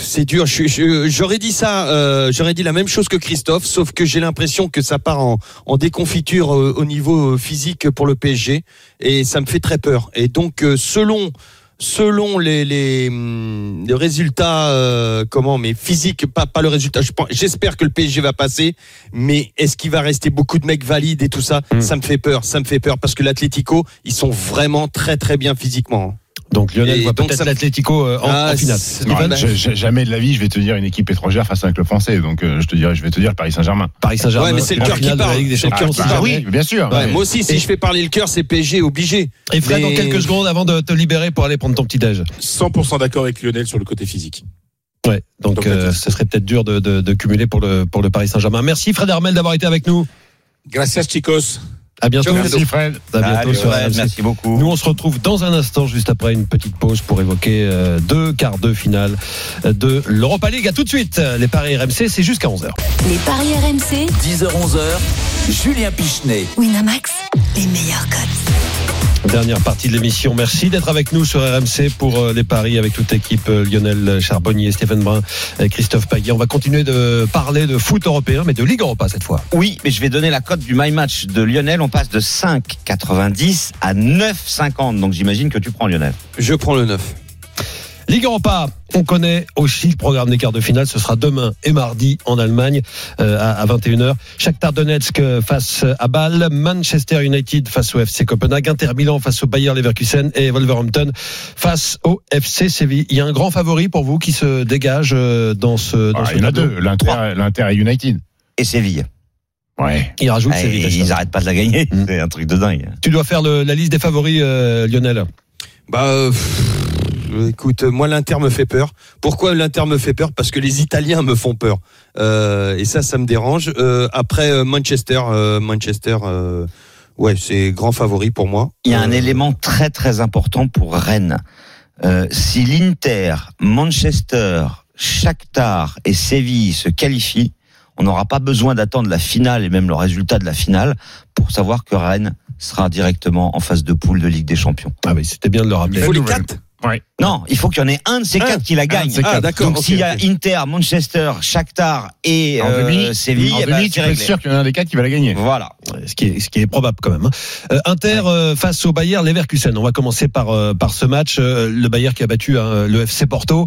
C'est dur. J'aurais dit ça. euh, J'aurais dit la même chose que Christophe, sauf que j'ai l'impression que ça part en, en déconfiture euh, au niveau euh, physique pour le PSG, et ça me fait très peur. Et donc, euh, selon selon les les, hum, les résultats, euh, comment, mais physiques, pas pas le résultat. J'espère que le PSG va passer, mais est-ce qu'il va rester beaucoup de mecs valides et tout ça? Mm. Ça me fait peur. Ça me fait peur parce que l'Atlético, ils sont vraiment très très bien physiquement. Donc Lionel Et voit peut-être ça- l'Atlético euh, en, Ah, en finale. bah, Je- je- jamais de la vie, je vais te dire une équipe étrangère face à un club français. Donc, euh, je te dirais, je vais te dire le Paris Saint-Germain. Paris Saint-Germain. Ouais, mais c'est le cœur qui finale parle. Des Champions. parle. jamais. oui, bien sûr. Ouais, Ouais. moi aussi, si Et- je fais parler le cœur, c'est PSG obligé. Et Fred, dans Mais- quelques secondes, avant de te libérer pour aller prendre ton petit déj. 100% d'accord avec Lionel sur le côté physique. Ouais, donc, Donc, euh, ce serait peut-être dur de, de, de cumuler pour le, pour le Paris Saint-Germain. Merci Fred Hermel d'avoir été avec nous. Gracias, chicos. À bientôt. Merci, Fred. À bientôt Allez, sur RMC. merci beaucoup. Nous, on se retrouve dans un instant, juste après une petite pause, pour évoquer euh, deux quarts de finale euh, de l'Europa League. À tout de suite. Les paris RMC, c'est jusqu'à 11h. Les paris RMC, 10h-11h, Julien Pichenet. Winamax, les meilleurs codes. Dernière partie de l'émission. Merci d'être avec nous sur RMC pour euh, les paris avec toute l'équipe euh, Lionel Charbonnier, Stéphane Brun, et Christophe Payet. On va continuer de parler de foot européen, mais de Ligue Europa cette fois. Oui, mais je vais donner la cote du My Match de Lionel. On passe de 5,90 à 9,50. Donc j'imagine que tu prends Lionel. Je prends le 9. Ligue Europa, on connaît aussi le programme des quarts de finale. Ce sera demain et mardi en Allemagne euh, à, à 21h. Shakhtar Donetsk euh, face à Bâle, Manchester United face au FC Copenhague, Inter Milan face au Bayer Leverkusen et Wolverhampton face au FC Séville. Il y a un grand favori pour vous qui se dégage euh, dans ce dans Ah, ce il y en a deux. L'Inter l'Inter et United. Et Séville. Ouais. Il rajoute Eh, Séville. ils n'arrêtent pas de la gagner. Mm. C'est un truc de dingue. Tu dois faire le- la liste des favoris, euh, Lionel. Bah, euh, écoute, moi l'Inter me fait peur. Pourquoi l'Inter me fait peur? Parce que les Italiens me font peur. Euh, et ça, ça me dérange. Euh, après euh, Manchester, euh, Manchester, euh, ouais, c'est grand favori pour moi. Il y a un Euh, élément très très important pour Rennes. Euh, si l'Inter, Manchester, Shakhtar et Séville se qualifient, on n'aura pas besoin d'attendre la finale et même le résultat de la finale pour savoir que Rennes sera directement en phase de poule de Ligue des Champions. Ah oui, c'était bien de le rappeler. Il faut les nouvelle. Non, il faut qu'il y en ait un de ces Un. quatre qui la gagne. Ah, d'accord. Donc s'il y a. Inter, Manchester, Shakhtar et En euh, Séville, en eh ben, c'est sûr qu'il y en a un des quatre qui va la gagner. Voilà. ce qui est, ce qui est probable quand même. hein. Euh, Inter euh, face au Bayer Leverkusen. On va commencer par euh, par ce match. Le Bayer qui a battu hein, le FC Porto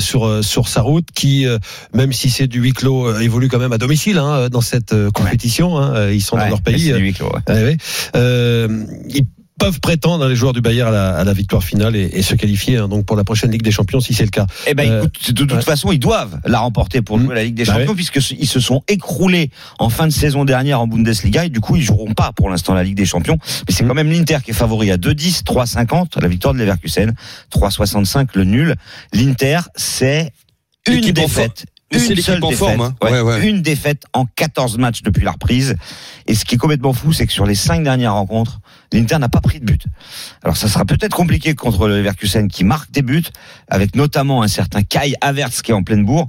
sur sur sa route, qui même si c'est du huis clos, évolue quand même à domicile hein, dans cette compétition. hein. Ils sont dans leur pays. c'est du huis clos, ouais. Ils peuvent prétendre, hein, les joueurs du Bayern, à la, à la victoire finale et, et se qualifier hein, donc pour la prochaine Ligue des Champions si c'est le cas. Eh ben, Euh, écoute, de toute ouais. façon, ils doivent la remporter pour Mm. jouer la Ligue des Bah Champions, puisque ils se sont écroulés en fin de saison dernière en Bundesliga, et du coup, ils joueront pas pour l'instant la Ligue des Champions. Mais c'est Mm. quand même l'Inter qui est favori à 2-10, 3-50, la victoire de Leverkusen, 3-65 le nul. L'Inter, c'est une défaite. Une seule en défaite. forme, hein. Ouais, Ouais, ouais. Une défaite en 14 matchs depuis la reprise. Et ce qui est complètement fou, c'est que sur les cinq dernières rencontres, l'Inter n'a pas pris de but. Alors ça sera peut-être compliqué contre le Leverkusen qui marque des buts, avec notamment un certain Kai Havertz qui est en pleine bourre.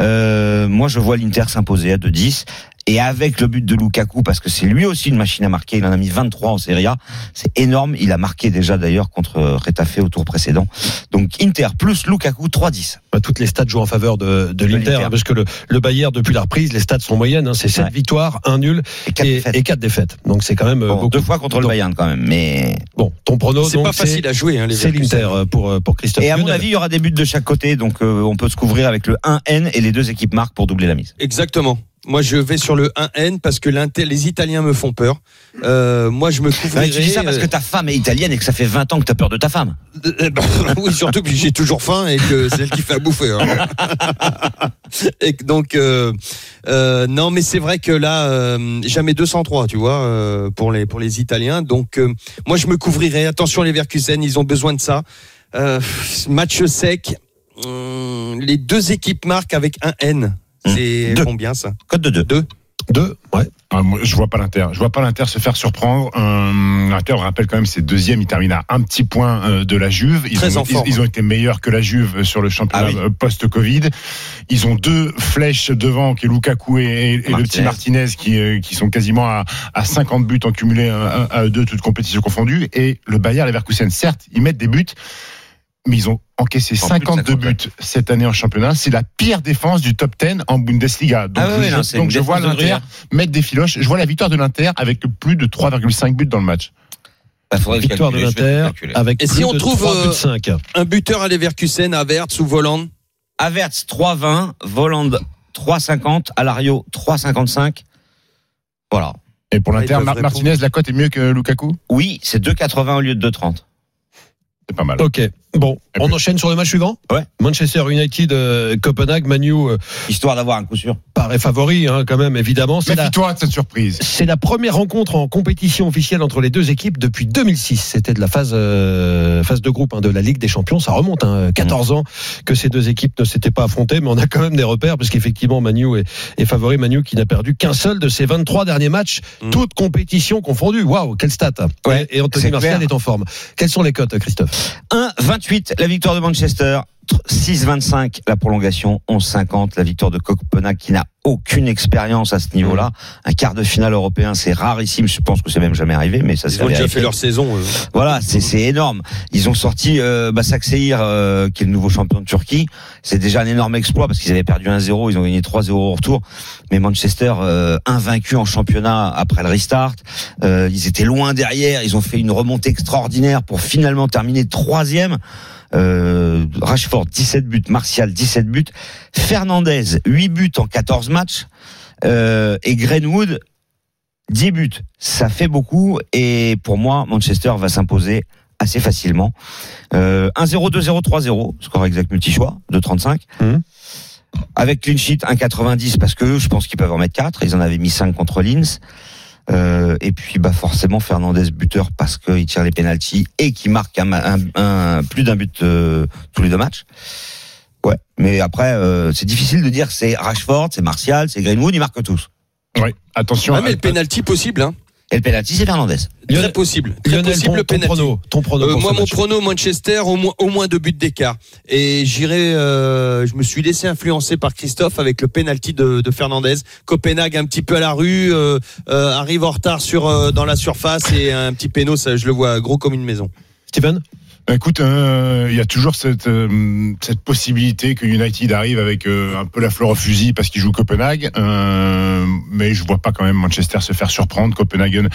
Euh, moi, je vois l'Inter s'imposer à 2-10. Et avec le but de Lukaku, parce que c'est lui aussi une machine à marquer, il en a mis 23 en Serie A, c'est énorme. Il a marqué déjà d'ailleurs contre Retafe au tour précédent. Donc Inter plus Lukaku 3-10. Bah, toutes les stats jouent en faveur de, de l'Inter, l'Inter. hein, parce que le, le Bayern, depuis la reprise, les stats sont moyennes. hein, c'est 7 Ouais. victoires, 1 nul Et quatre et, défaites. et 4 défaites. Donc c'est quand même euh, Bon, beaucoup. deux fois contre le Bayern quand même, mais Bon, ton prono, C'est pas facile à jouer, hein, les C'est l'Inter euh, pour, euh, pour Christophe. Et à mon avis, il y aura des buts de chaque côté, donc euh, on peut se couvrir avec le 1N et les deux équipes marquent pour doubler la mise. Exactement. Moi, je vais sur le 1N parce que les Italiens me font peur. Euh, moi, je me couvrirai. Ouais, tu dis ça parce que euh, ta femme est italienne et que ça fait 20 ans que t'as peur de ta femme. euh, bah, oui, surtout que j'ai toujours faim et que c'est elle qui fait à bouffer. hein. et donc, euh, euh, non, mais c'est vrai que là, jamais 203, tu vois, pour les pour les Italiens. Donc, moi, je me couvrirai. Attention, les Verkusen, ils ont besoin de ça. Match sec. hum, les deux équipes marquent avec un N. C'est Deux. combien ça Code de 2. Deux. Deux, ouais. Ah, je vois pas l'Inter. Je vois pas l'Inter se faire surprendre. Euh, L'Inter, on rappelle quand même, c'est deuxième. Il termine à un petit point euh, de la Juve. Ils, Très ont, ils, ils ont été meilleurs que la Juve sur le championnat Ah oui. euh, post-Covid. Ils ont deux flèches devant, qui est Lukaku et, et- et le petit Martinez, qui, euh, qui sont quasiment à, à 50 buts en cumulé à, à eux deux, toutes compétitions confondues. Et le Bayern Leverkusen, certes, ils mettent des buts, mais ils ont encaissé En plus de 52 50, buts cette année en championnat. C'est la pire défense du top 10 en Bundesliga. Donc, Ah je, non, c'est donc une je vois l'Inter mettre des filoches. Je vois la victoire de l'Inter avec plus de 3,5 buts dans le match. Bah, Victoire de calculer, l'Inter avec Et plus si on de trouve, 3 buts euh, 5. Un buteur à Leverkusen, à Verts ou Voland. Avertz 3,20, Voland 3,50, Alario 3,55. Voilà. Et pour Ah, l'Inter, Mar-. Martinez, la cote est mieux que Lukaku? Oui, c'est 2,80 au lieu de 2,30. C'est pas mal. Ok. Bon, on enchaîne sur le match suivant? Ouais. Manchester United, euh, Copenhague, Manu euh, Histoire d'avoir un coup sûr. paraît favori, hein, quand même, évidemment. C'est la, Méfie-toi de cette surprise. c'est la première rencontre en compétition officielle entre les deux équipes depuis 2006. C'était de la phase, euh, phase de groupe hein, de la Ligue des Champions. Ça remonte, hein, 14 ans que ces deux équipes ne s'étaient pas affrontées, mais on a quand même des repères, parce qu'effectivement, Manu est, est favori. Manu qui n'a perdu qu'un seul de ses 23 derniers matchs, Mm. toutes compétitions confondues. Waouh, quelle stat Ouais, Et, et Anthony Martial clair. est en forme. Quelles sont les cotes, Christophe? 1,28 la victoire de Manchester, 6,25 la prolongation, 11,50 la victoire de Copenhague qui n'a aucune expérience à ce niveau-là. Un quart de finale européen, c'est rarissime. Je pense que c'est même jamais arrivé, mais ça Ils ont déjà fait leur saison. Voilà, c'est c'est énorme. Ils ont sorti euh, euh, qui est le nouveau champion de Turquie. C'est déjà un énorme exploit parce qu'ils avaient perdu 1-0, ils ont gagné 3-0 au retour. Mais Manchester, euh, invaincu en championnat après le restart, euh, ils étaient loin derrière. Ils ont fait une remontée extraordinaire pour finalement terminer troisième. Euh, Rashford 17 buts, Martial 17 buts, Fernandez 8 buts en 14 matchs euh, et Greenwood 10 buts. Ça fait beaucoup et pour moi Manchester va s'imposer assez facilement. Euh, 1-0, 2-0, 3-0, score exact multi-choix de 35. Mhm. Avec clean sheet 1,90 parce que je pense qu'ils peuvent en mettre 4. Ils en avaient mis 5 contre Linz. Euh, et puis bah forcément Fernandez buteur parce qu'il tire les pénalties et qui marque un, un- un- plus d'un but euh, tous les deux matchs. Ouais, mais après euh, c'est difficile de dire c'est Rashford, c'est Martial, c'est Greenwood, ils marquent tous. Oui, attention. Ah, mais à- le penalty possible, hein. Et le penalty c'est Fernandez. Très possible. Très Lionel, possible ton, le ton penalty. prono, ton prono Euh, moi, mon match. prono Manchester, au moins, au moins deux buts d'écart. Et j'irai. euh, je me suis laissé influencer par Christophe avec le penalty de, de Fernandez. Copenhague un petit peu à la rue, euh, euh, arrive en retard sur euh, dans la surface et un petit péno, ça, je le vois gros comme une maison. Écoute, euh, il y a toujours cette, euh, cette possibilité que United arrive avec euh, un peu la fleur au fusil parce qu'il joue Copenhague. Euh, mais je vois pas quand même Manchester se faire surprendre. Copenhagen,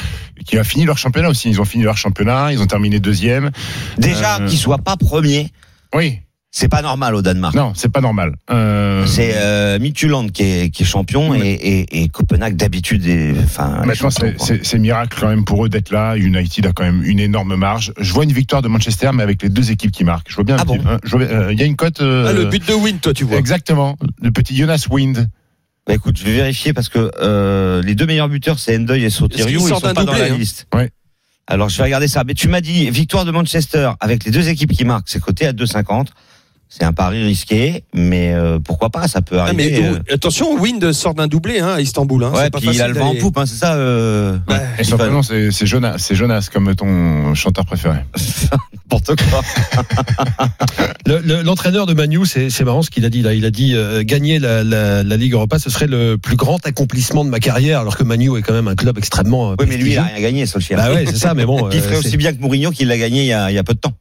qui a fini leur championnat aussi. Ils ont fini leur championnat, ils ont terminé deuxième. Déjà Euh, qu'ils soient pas premiers, Oui, c'est pas normal au Danemark. non, c'est pas normal. Euh, C'est euh, Midtjylland qui est, qui est champion et, et, et Copenhague d'habitude est enfin. C'est- miracle quand même pour eux d'être là. United a quand même une énorme marge. Je vois une victoire de Manchester, mais avec les deux équipes qui marquent. Je vois bien. Ah bon hein, euh, Il y a une cote. euh, Ah, le but de Win, toi, tu vois. Exactement. Le petit Jonas Wind. Bah, écoute, je vais vérifier parce que euh, les deux meilleurs buteurs c'est Endoy et Sotirio, ils sont pas dans la hein liste. Ouais. Alors je vais regarder ça. Mais tu m'as dit victoire de Manchester avec les deux équipes qui marquent, c'est coté à 2,50. C'est un pari risqué, mais euh, pourquoi pas, ça peut Ah, mais arriver. euh, attention, Wind sort d'un doublé hein, à Istanbul. Hein. ouais, C'est pas puis il a facile le vent en poupe, hein, c'est ça. Euh... Ouais. Et c'est Jonas, c'est Jonas comme ton chanteur préféré. N'importe quoi. Le- le- L'entraîneur de Manu, c'est marrant ce qu'il a dit là. Il a dit euh, gagner la, la, la Ligue Europa, ce serait le plus grand accomplissement de ma carrière, alors que Manu est quand même un club extrêmement. Oui, mais lui, il a rien gagné, Solskjaer. Bah ouais, c'est ça, mais bon. il ferait aussi bien que Mourinho qui l'a gagné il y, a, il y a peu de temps.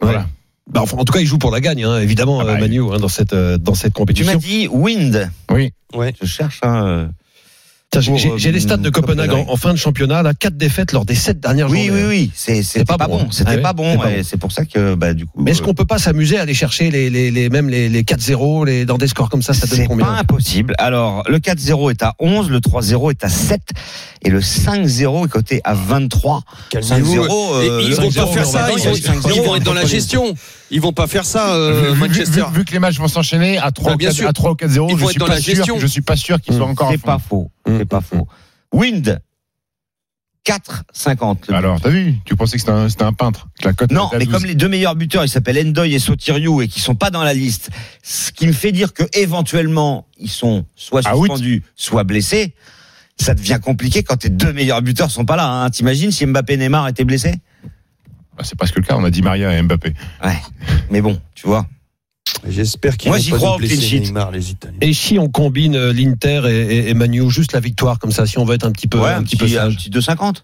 Voilà. Bah, enfin, en tout cas, il joue pour la gagne, hein, évidemment, Ah bah, euh, Manu, hein, dans cette euh, dans cette Tu m'as compétition. dit Wind. Oui. Ouais. Je cherche. Hein, euh. J'ai- les stats de euh, Copenhague en, fin de championnat, là, quatre défaites lors des sept dernières Oui, journées. oui, oui. C'est c'était pas pas, bon, bon. hein. C'était Ah oui, pas c'est bon. pas et bon. c'est pour ça que, bah, du coup. Mais est-ce euh, qu'on peut pas s'amuser à aller chercher les, les, les même les, les 4-0 les, dans des scores comme ça, ça donne C'est combien pas impossible. Alors, le 4-0 est à 11, le 3-0 est à 7 et le 5-0 est coté à 23. Calmez-vous. 5-0, Et euh, ils vont pas 5-0, faire ça. Ils vont, dire 5-0, ils vont être dans la gestion. Ils vont pas faire ça, Vu- euh, vu- Manchester. Vu, vu que les matchs vont s'enchaîner à 3 Bah, bien sûr. à 3 ou 4 0 Ils je vont suis être dans pas la sûr, gestion. je suis pas sûr qu'ils soient encore à C'est pas faux. C'est pas faux. Wind 4,50. le Alors, t'as vu Tu pensais que c'était un, c'était un peintre que la cote Non, mais 12. comme les deux meilleurs buteurs, ils s'appellent Endoy et Sotiriou et qui sont pas dans la liste, ce qui me fait dire que éventuellement ils sont soit Ah oui. suspendus, soit blessés. Ça devient compliqué quand tes deux meilleurs buteurs sont pas là. Hein. T'imagines si Mbappé et Neymar étaient blessés? Bah, c'est presque le cas, on a dit Maria et Mbappé. Ouais. Mais bon, tu vois. J'espère qu'ils Moi, vont j'y pas crois au clean blesser sheet. Neymar, les Italiens. Et si on combine euh, l'Inter et, et, et Manu, juste la victoire comme ça, si on veut être un petit peu, ouais, un petit peu un sage. petit 2,50.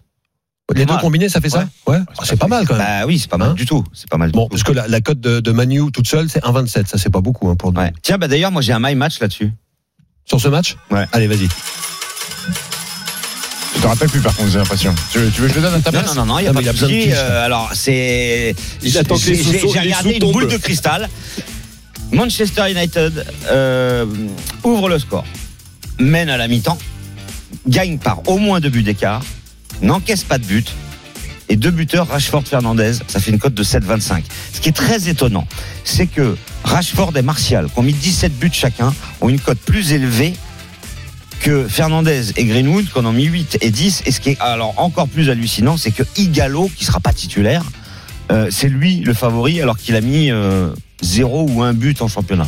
Les deux mal. combinés, ça fait ça Ouais. Ah, c'est pas mal quand même. Bah oui, c'est pas mal Hein du tout. C'est pas mal du Bon, tout. parce que la, la cote de, de Manu toute seule, c'est 1,27. Ça, c'est pas beaucoup hein, pour nous. Ouais. Tiens, bah d'ailleurs, moi j'ai un my match là-dessus. Sur ce match Ouais. Allez, vas-y. Je te rappelle plus par contre, j'ai l'impression. Tu veux, tu veux que je le donne à ta Non, place non, non, non, il y a Non, pas de souci. Euh, alors, c'est. Il attend que les J'ai- regardé une boule de cristal. Manchester United euh, ouvre le score, mène à la mi-temps, gagne par au moins deux buts d'écart, n'encaisse pas de but. Et deux buteurs, Rashford Fernandez, ça fait une cote de 7,25. Ce qui est très étonnant, c'est que Rashford et Martial, qui ont mis 17 buts chacun, ont une cote plus élevée que Fernandez et Greenwood, qui en ont mis 8 et 10. Et ce qui est alors encore plus hallucinant, c'est que Igalo, qui sera pas titulaire, euh, c'est lui le favori, alors qu'il a mis euh, 0 ou un but en championnat.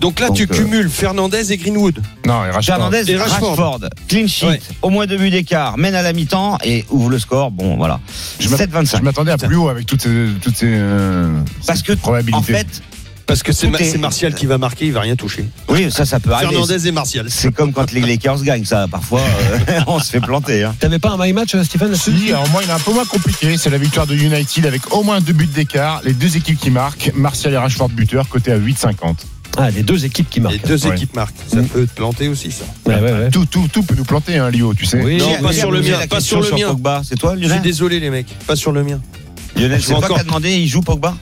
Donc là, Donc, tu euh, cumules Fernandez et Greenwood. Non, et Rashford. Fernandez Et Rashford. Rashford. Clean sheet, Ouais. au moins deux buts d'écart, mène à la mi-temps et ouvre le score. Bon, voilà. Je m'att- 7-25. Je m'attendais à plus haut avec toutes ces, toutes ces, euh, Parce que, probabilités. en fait, Parce que c'est est- Martial qui va marquer, il va rien toucher. oui, ça, ça peut arriver. Fernandez et Martial. C'est comme quand les Lakers gagnent, ça. Parfois, euh, on se fait planter. Hein. T'avais pas un my match, euh, Stéphane Si, alors moi, il est un peu moins compliqué. C'est la victoire de United avec au moins deux buts d'écart. Les deux équipes qui marquent. Martial et Rashford buteur, côté à 8,50. Ah, les deux équipes qui Les marquent. deux Ouais. équipes marquent. Ça Mm. peut te planter aussi, ça. Ouais, ouais, ouais. Tout, tout, tout peut nous planter, hein, Lio, tu sais. Oui. Non, pas sur le mien, pas sur le mien. Pogba. C'est toi, Je suis Lionel désolé, les mecs. Pas sur le mien. Lionel, Je c'est toi qui as demandé, il joue Pogba?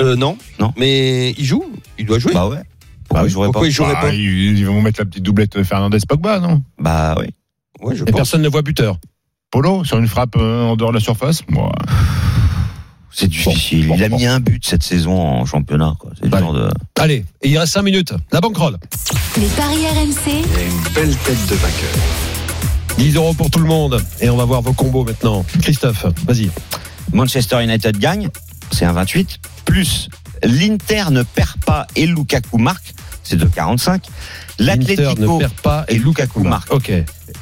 Euh, non. Non. Mais il joue. Il doit jouer. Bah ouais. Pourquoi oui, il jouerait Pourquoi pas il jouerait Bah, pas ils, vont mettre la petite doublette Fernandez-Pogba, non? Bah oui. Ouais, je Et pense. personne ne voit buteur. Polo, sur une frappe euh, en dehors de la surface? Moi, C'est difficile. bon, il a bon. mis un but cette saison en championnat. quoi. C'est le Allez. genre de... Allez, et il reste 5 minutes. La banquerolle. Les paris RMC, Une belle tête de vainqueur. 10 euros pour tout le monde. Et on va voir vos combos maintenant. Christophe, vas-y. Manchester United gagne, c'est un 28. Plus l'Inter ne perd pas et Lukaku marque, c'est de 45. L'Inter ne L'Atlético perd pas et, et Lukaku Lukaku marque. Ok.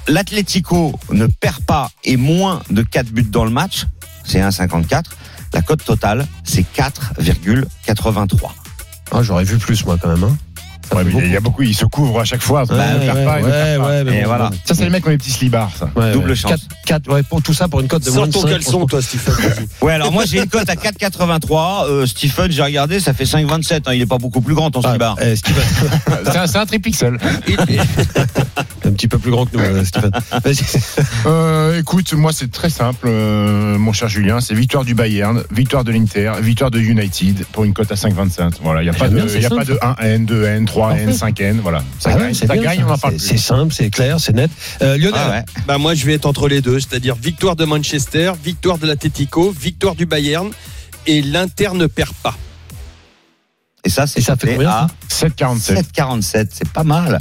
l'Atlético ne perd pas et moins de 4 buts dans le match, c'est 1,54. La cote totale, c'est 4,83. Ah, j'aurais vu plus, moi, quand même. Hein. Ouais, mais il y a beaucoup. ils se couvrent à chaque fois. Ouais, ouais, pas, mais Et bon, voilà. Ça, c'est les mecs qui ont les petits slibards, ça. Ouais, Double ouais. chance. Quatre- quatre- ouais, pour tout ça, pour une cote de moins Sors de ton 5. caleçon, toi, Stephen. Ouais, alors moi j'ai une cote à 4,83. Euh, Stephen, j'ai regardé, ça fait 5,27. Hein, il est pas beaucoup plus grand ton Ah, slibard. eh, Steven, C'est un, un tripixel. Un petit peu plus grand que nous, euh. Vas-y. Euh, écoute, moi c'est très simple, euh, mon cher Julien. C'est victoire du Bayern, victoire de l'Inter, victoire de United pour une cote à 5,25. Voilà, il n'y a, pas de- y a pas de 1N, 2N, 3N, 5N. Voilà, ça Ah ouais, gagne, c'est ça bien, gagne ça. on en parle C'est- plus. C'est simple, c'est clair, c'est net. Euh, Lionel, Ah ouais. Bah moi je vais être entre les deux, c'est-à-dire victoire de Manchester, victoire de l'Atletico, victoire du Bayern et l'Inter ne perd pas. Et ça, c'est Et ça fait combien, à 7,47. 7,47. C'est pas mal.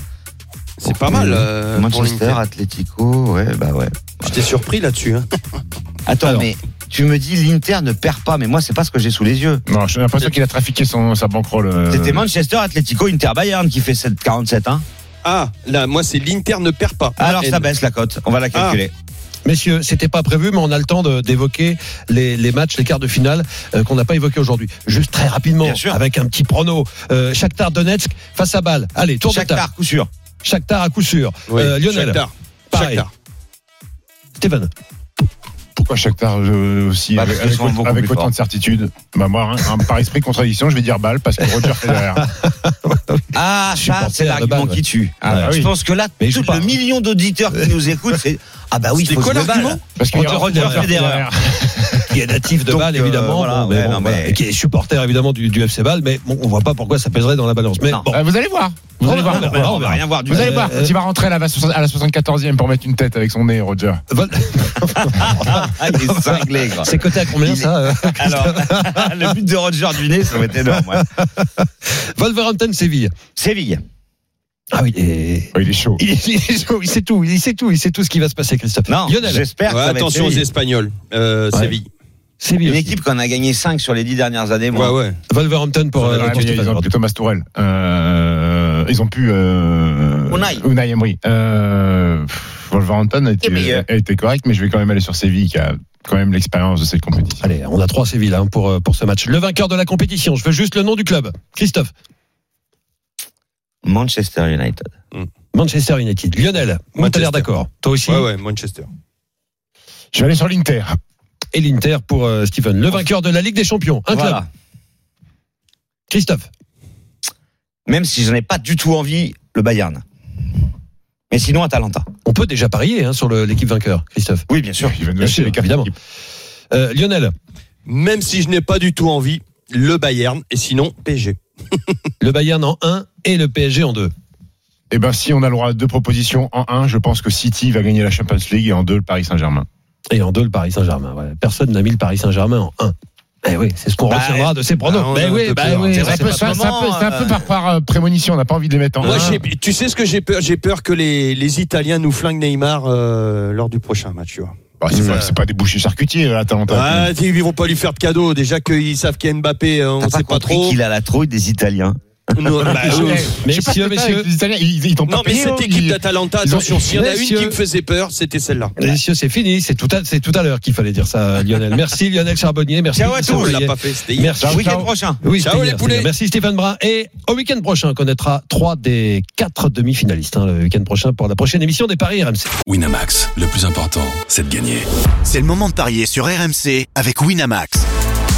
C'est pas mal. euh, pour Manchester, l'Inter. Atlético, ouais, bah ouais. J'étais surpris là-dessus. hein. Attends, Alors. mais tu me dis l'Inter ne perd pas, mais moi c'est pas ce que j'ai sous les yeux. Non, j'ai l'impression qu'il a trafiqué son, sa banquerolle. euh, C'était Manchester, Atlético, Inter, Bayern qui fait 7,47. Hein. Ah, là, moi c'est l'Inter ne perd pas. Alors Et- ça baisse la cote. On va la calculer. messieurs, c'était pas prévu, mais on a le temps de- d'évoquer les, les matchs, les quarts de finale euh, qu'on n'a pas évoqués aujourd'hui. Juste très rapidement, Bien sûr. avec un petit prono. Euh, Shakhtar Donetsk face à balle. Allez, tour de table. Shakhtar, coup sûr. Shakhtar à coup sûr. Oui, Euh, Lionel, Shakhtar. pareil. Shakhtar. Pourquoi Shakhtar euh, aussi Bah, avec, autant de certitude Bah moi, hein, un- par esprit de contradiction, je vais dire balle parce que Roger Federer. Ah, ça, c'est l'argument qui tue. Ah, bah Je oui. pense que là, tout le million d'auditeurs qui nous écoutent, c'est ah bah oui, il faut quoi l'argument? Parce a Roger Federer. Qui est natif de Bâle euh, évidemment, voilà, bon, mais ouais, bon, non, voilà, mais- et qui est supporter évidemment du, du FC Bâle, mais bon, on voit pas pourquoi ça pèserait dans la balance. Mais bon, Euh, vous allez voir. Vous allez voir. non, on va rien voir du Vous allez Euh, voir, il va rentrer à la, à la 74e pour mettre une tête avec son nez, Roger. Vol- Ah, il est cinglé, quoi. c'est coté à combien ça euh Alors, le but de Roger Dunet, ça va être énorme. ouais. Wolverhampton Séville. Séville. Ah oui, il est... Oh, il est chaud. Il, est- il est chaud, il sait tout, il sait tout, il sait tout ce qui va se passer, Christophe. Non, Lionel, j'espère que Ouais, attention aux. Espagnols. Euh, Ouais. Séville. Séville. Une équipe qu'on a gagné 5 sur les 10 dernières années. Ouais, Moi. ouais. Wolverhampton pour, euh, Ouais, Stéphane ils ont plus Thomas Tourel. Euh, ils ont pu. Euh, Unai. Unai Emery. Euh, Wolverhampton a été, a été correct, mais je vais quand même aller sur Séville qui a quand même l'expérience de cette compétition. Allez, on a trois Séville hein, pour, euh, pour ce match. Le vainqueur de la compétition, je veux juste le nom du club. Christophe. Manchester United. Manchester United. Lionel, on t'a l'air Manchester. d'accord. Toi aussi. Ouais, ouais, Manchester. Je vais aller sur l'Inter. Et l'Inter pour euh, Stephen. Le vainqueur de la Ligue des Champions. Un club. Christophe. Même si je n'ai pas du tout envie, le Bayern. Mais sinon, Atalanta. On peut déjà parier hein, sur l'équipe vainqueur, Christophe. Oui, bien sûr. Bien évidemment. Euh, Lionel, Même si je n'ai pas du tout envie, le Bayern et sinon PSG. le Bayern en 1 et le PSG en 2. Eh ben, si on a le droit à deux propositions en un, je pense que City va gagner la Champions League et en deux, le Paris Saint-Germain. Et en 2, le Paris Saint-Germain. Ouais. Personne n'a mis le Paris Saint-Germain en 1. Eh oui, c'est ce qu'on Bah, retiendra de ces pronos. bah, Ben un oui, bah oui, C'est un c'est peu, un- un un euh, par, par euh, prémonition, on n'a pas envie de les mettre en Moi, un. tu sais ce que j'ai peur? J'ai peur que les, les Italiens nous flinguent Neymar euh, lors du prochain match. Tu vois. Bah, c'est pas, des bouchers charcutiers, là, Atalanta. Ah, ils vont pas lui faire de cadeau. Déjà qu'ils savent qu'il y a Mbappé, euh, on T'as sait pas trop. qu'il a la trouille des Italiens. Non, bah, ce Messieurs, messieurs. Italiens, ils, ils t'ont pas non, mais payé, cette hein, équipe d'Atalanta, attention, s'il y en a une qui me faisait peur, c'était celle-là. Messieurs, c'est fini. C'est tout à, c'est tout à l'heure qu'il fallait dire ça, Lionel. Merci Lionel Charbonnier. Merci. Ciao à tous. On l'a pas fait, c'était hier. Merci. Week-end ciao. prochain. Oui, Ciao, les hier, poulets. Merci Stéphane Brun. Et au week-end prochain, on connaîtra trois des quatre demi-finalistes. hein, le week-end prochain pour la prochaine émission des Paris RMC. Winamax, le plus important, c'est de gagner. C'est le moment de parier sur RMC avec Winamax.